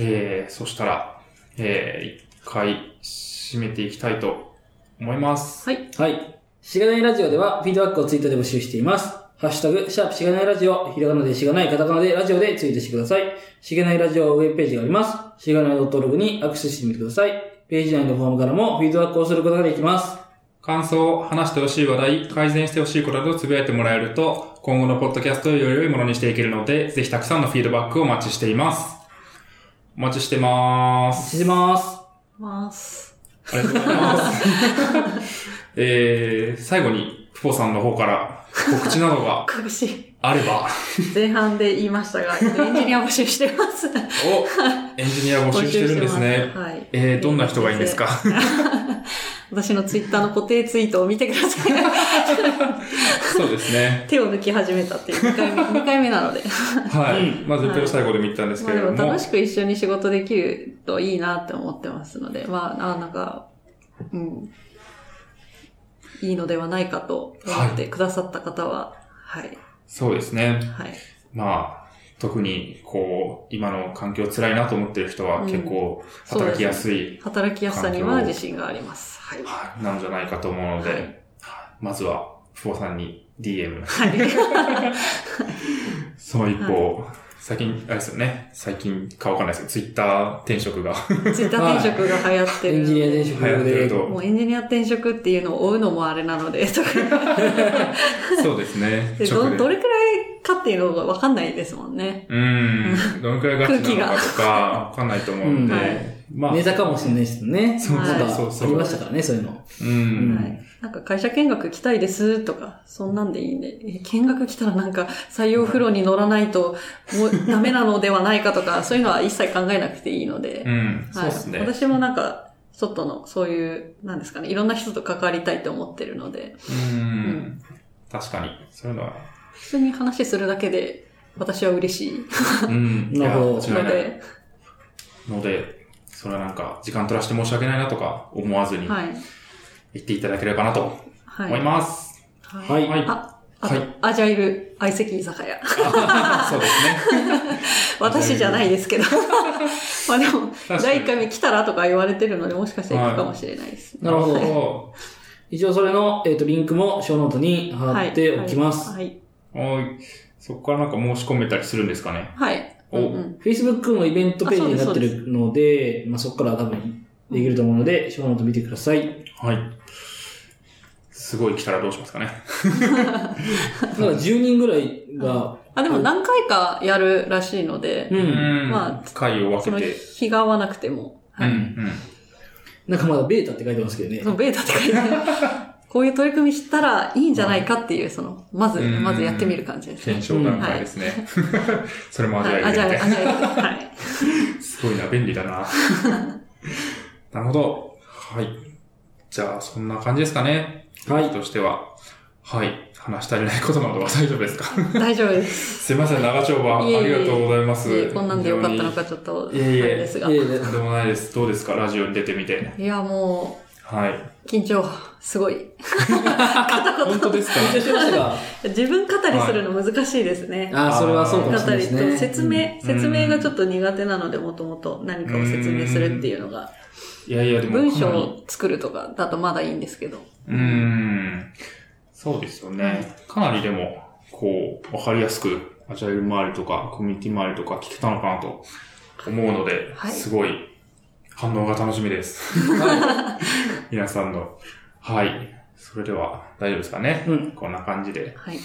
えー、そしたら、えー、一回締めていきたいと思います。はい。はい。しがないラジオでは、フィードバックをツイッターで募集しています。ハッシュタグ、シャープしがないラジオ、ひらがなでしがない、カタカナでラジオでツイートしてください。しがないラジオウェブページがあります。しがない .org にアクセスしてみてください。ページ内のフォームからもフィードバックをすることができます。感想、話してほしい話題、改善してほしいことなどをつぶやいてもらえると、今後のポッドキャストをより良いものにしていけるので、ぜひたくさんのフィードバックをお待ちしています。お待ちしてまーす。します。ます。ありがとうございます。えー、最後に、プポさんの方から告知などが隠し、あれば、前半で言いましたが、エンジニア募集してます。お、エンジニア募集してるんですね。はい。えー、どんな人がいいんですか？私のツイッターの固定ツイートを見てください。そうですね。手を抜き始めたっていう2回目、2回目なので。はい。うんまあ、絶対最後でも言ったんですけまあでれども。も楽しく一緒に仕事できるといいなって思ってますので、まあ、あなんか、うん。いいのではないかと思ってくださった方は、はい。そうですね。はい。まあ、特に、こう、今の環境辛いなと思ってる人はうん結構働きやすい、働きやすさには自信があります。はい。はいなんじゃないかと思うので、はいはいまずは、ふおさんに DM。はい。その一方、最近、あれですよね、最近かわかんないですけど、ツイッター転職がツイッター転職が流行ってる。エンジニア転職流行ってるで、とも。うエンジニア転職っていうのを追うのもあれなので、とか そうですね。どどれくらいかっていうのがわかんないですもんね。うん。どのくらいガチなのかとか、わかんないと思うんで、はいまあ、ネタかもしれないですよね。そうそうなんかそうそうありましたからね、そういうの。うん。はい。なんか会社見学来たいですとか、そんなんでいいんで、え見学来たらなんか採用フローに乗らないともう ダメなのではないかとか、そういうのは一切考えなくていいので、うん。そうはいですね。私もなんか、外のそういう、なんですかね、いろんな人と関わりたいと思ってるので、うん。確かに。そういうのは。普通に話するだけで私は嬉しいうん。なるほどので、ので、それはなんか、時間取らせて申し訳ないなとか思わずにはい。言っていただければなとはい。思います。ははいはい。あ、あと、はいアジャイル相席居酒屋。そうですね。私じゃないですけど。まあでも、第1回目来たらとか言われてるので、もしかしたら行くかもしれないです。なるほど。ど。一応それの、えっ、と、リンクもショーノートに貼っておきます。はい。はい。そこからなんか申し込めたりするんですかね？はい。おうんうん、Facebook のイベントページになってるので、まあ、そこから多分できると思うので、ショーノート見てください。はい。すごい来たらどうしますかね？なんか10人ぐらいが、あ、でも何回かやるらしいのでう、ん。んま回を分けて。日が合わなくても、はい。うん。うん。なんかまだベータって書いてますけどねそ。のベータって書いてある こういう取り組みしたらいいんじゃないかっていう、その、まず、うんまずやってみる感じですね検。証段階ですね。それも味わえるはい、あ、じゃあ、みたいあ、じゃあ、はい。すごいな、便利だな。なるほど。はい。じゃあ、そんな感じですかね。はいとしては。はい。話し足りないことなどは大丈夫ですか？大丈夫です。すいません、長丁場。ありがとうございます。いえこんなんでよかったのかちょっと、あいえいえれですが。いいえいえとんでもないです。どうですか？ラジオに出てみて。や、もはい。う、緊張、すごい。本当ですか？緊張しました？が、自分語りするの難しいですね。ああ、それはそうかもし語りとれないですね。説明、うん説明がちょっと苦手なので、もともと何かを説明するっていうのが、いやいや、でも文章を作るとかだとまだいいんですけど。うーん。そうですよね。かなりでも、こう、わかりやすく、アジャイル周りとか、コミュニティ周りとか聞けたのかなと思うので、はいすごい反応が楽しみです。皆さんの。はい。それでは、大丈夫ですかね？うんこんな感じで。はい。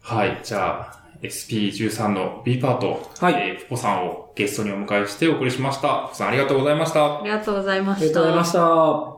はい。じゃあ、SP13 の B パート、はいえー、ポさんをゲストにお迎えしてお送りしました。ポさんありがとうございましたあ。りがとうございました。ありがとうございました。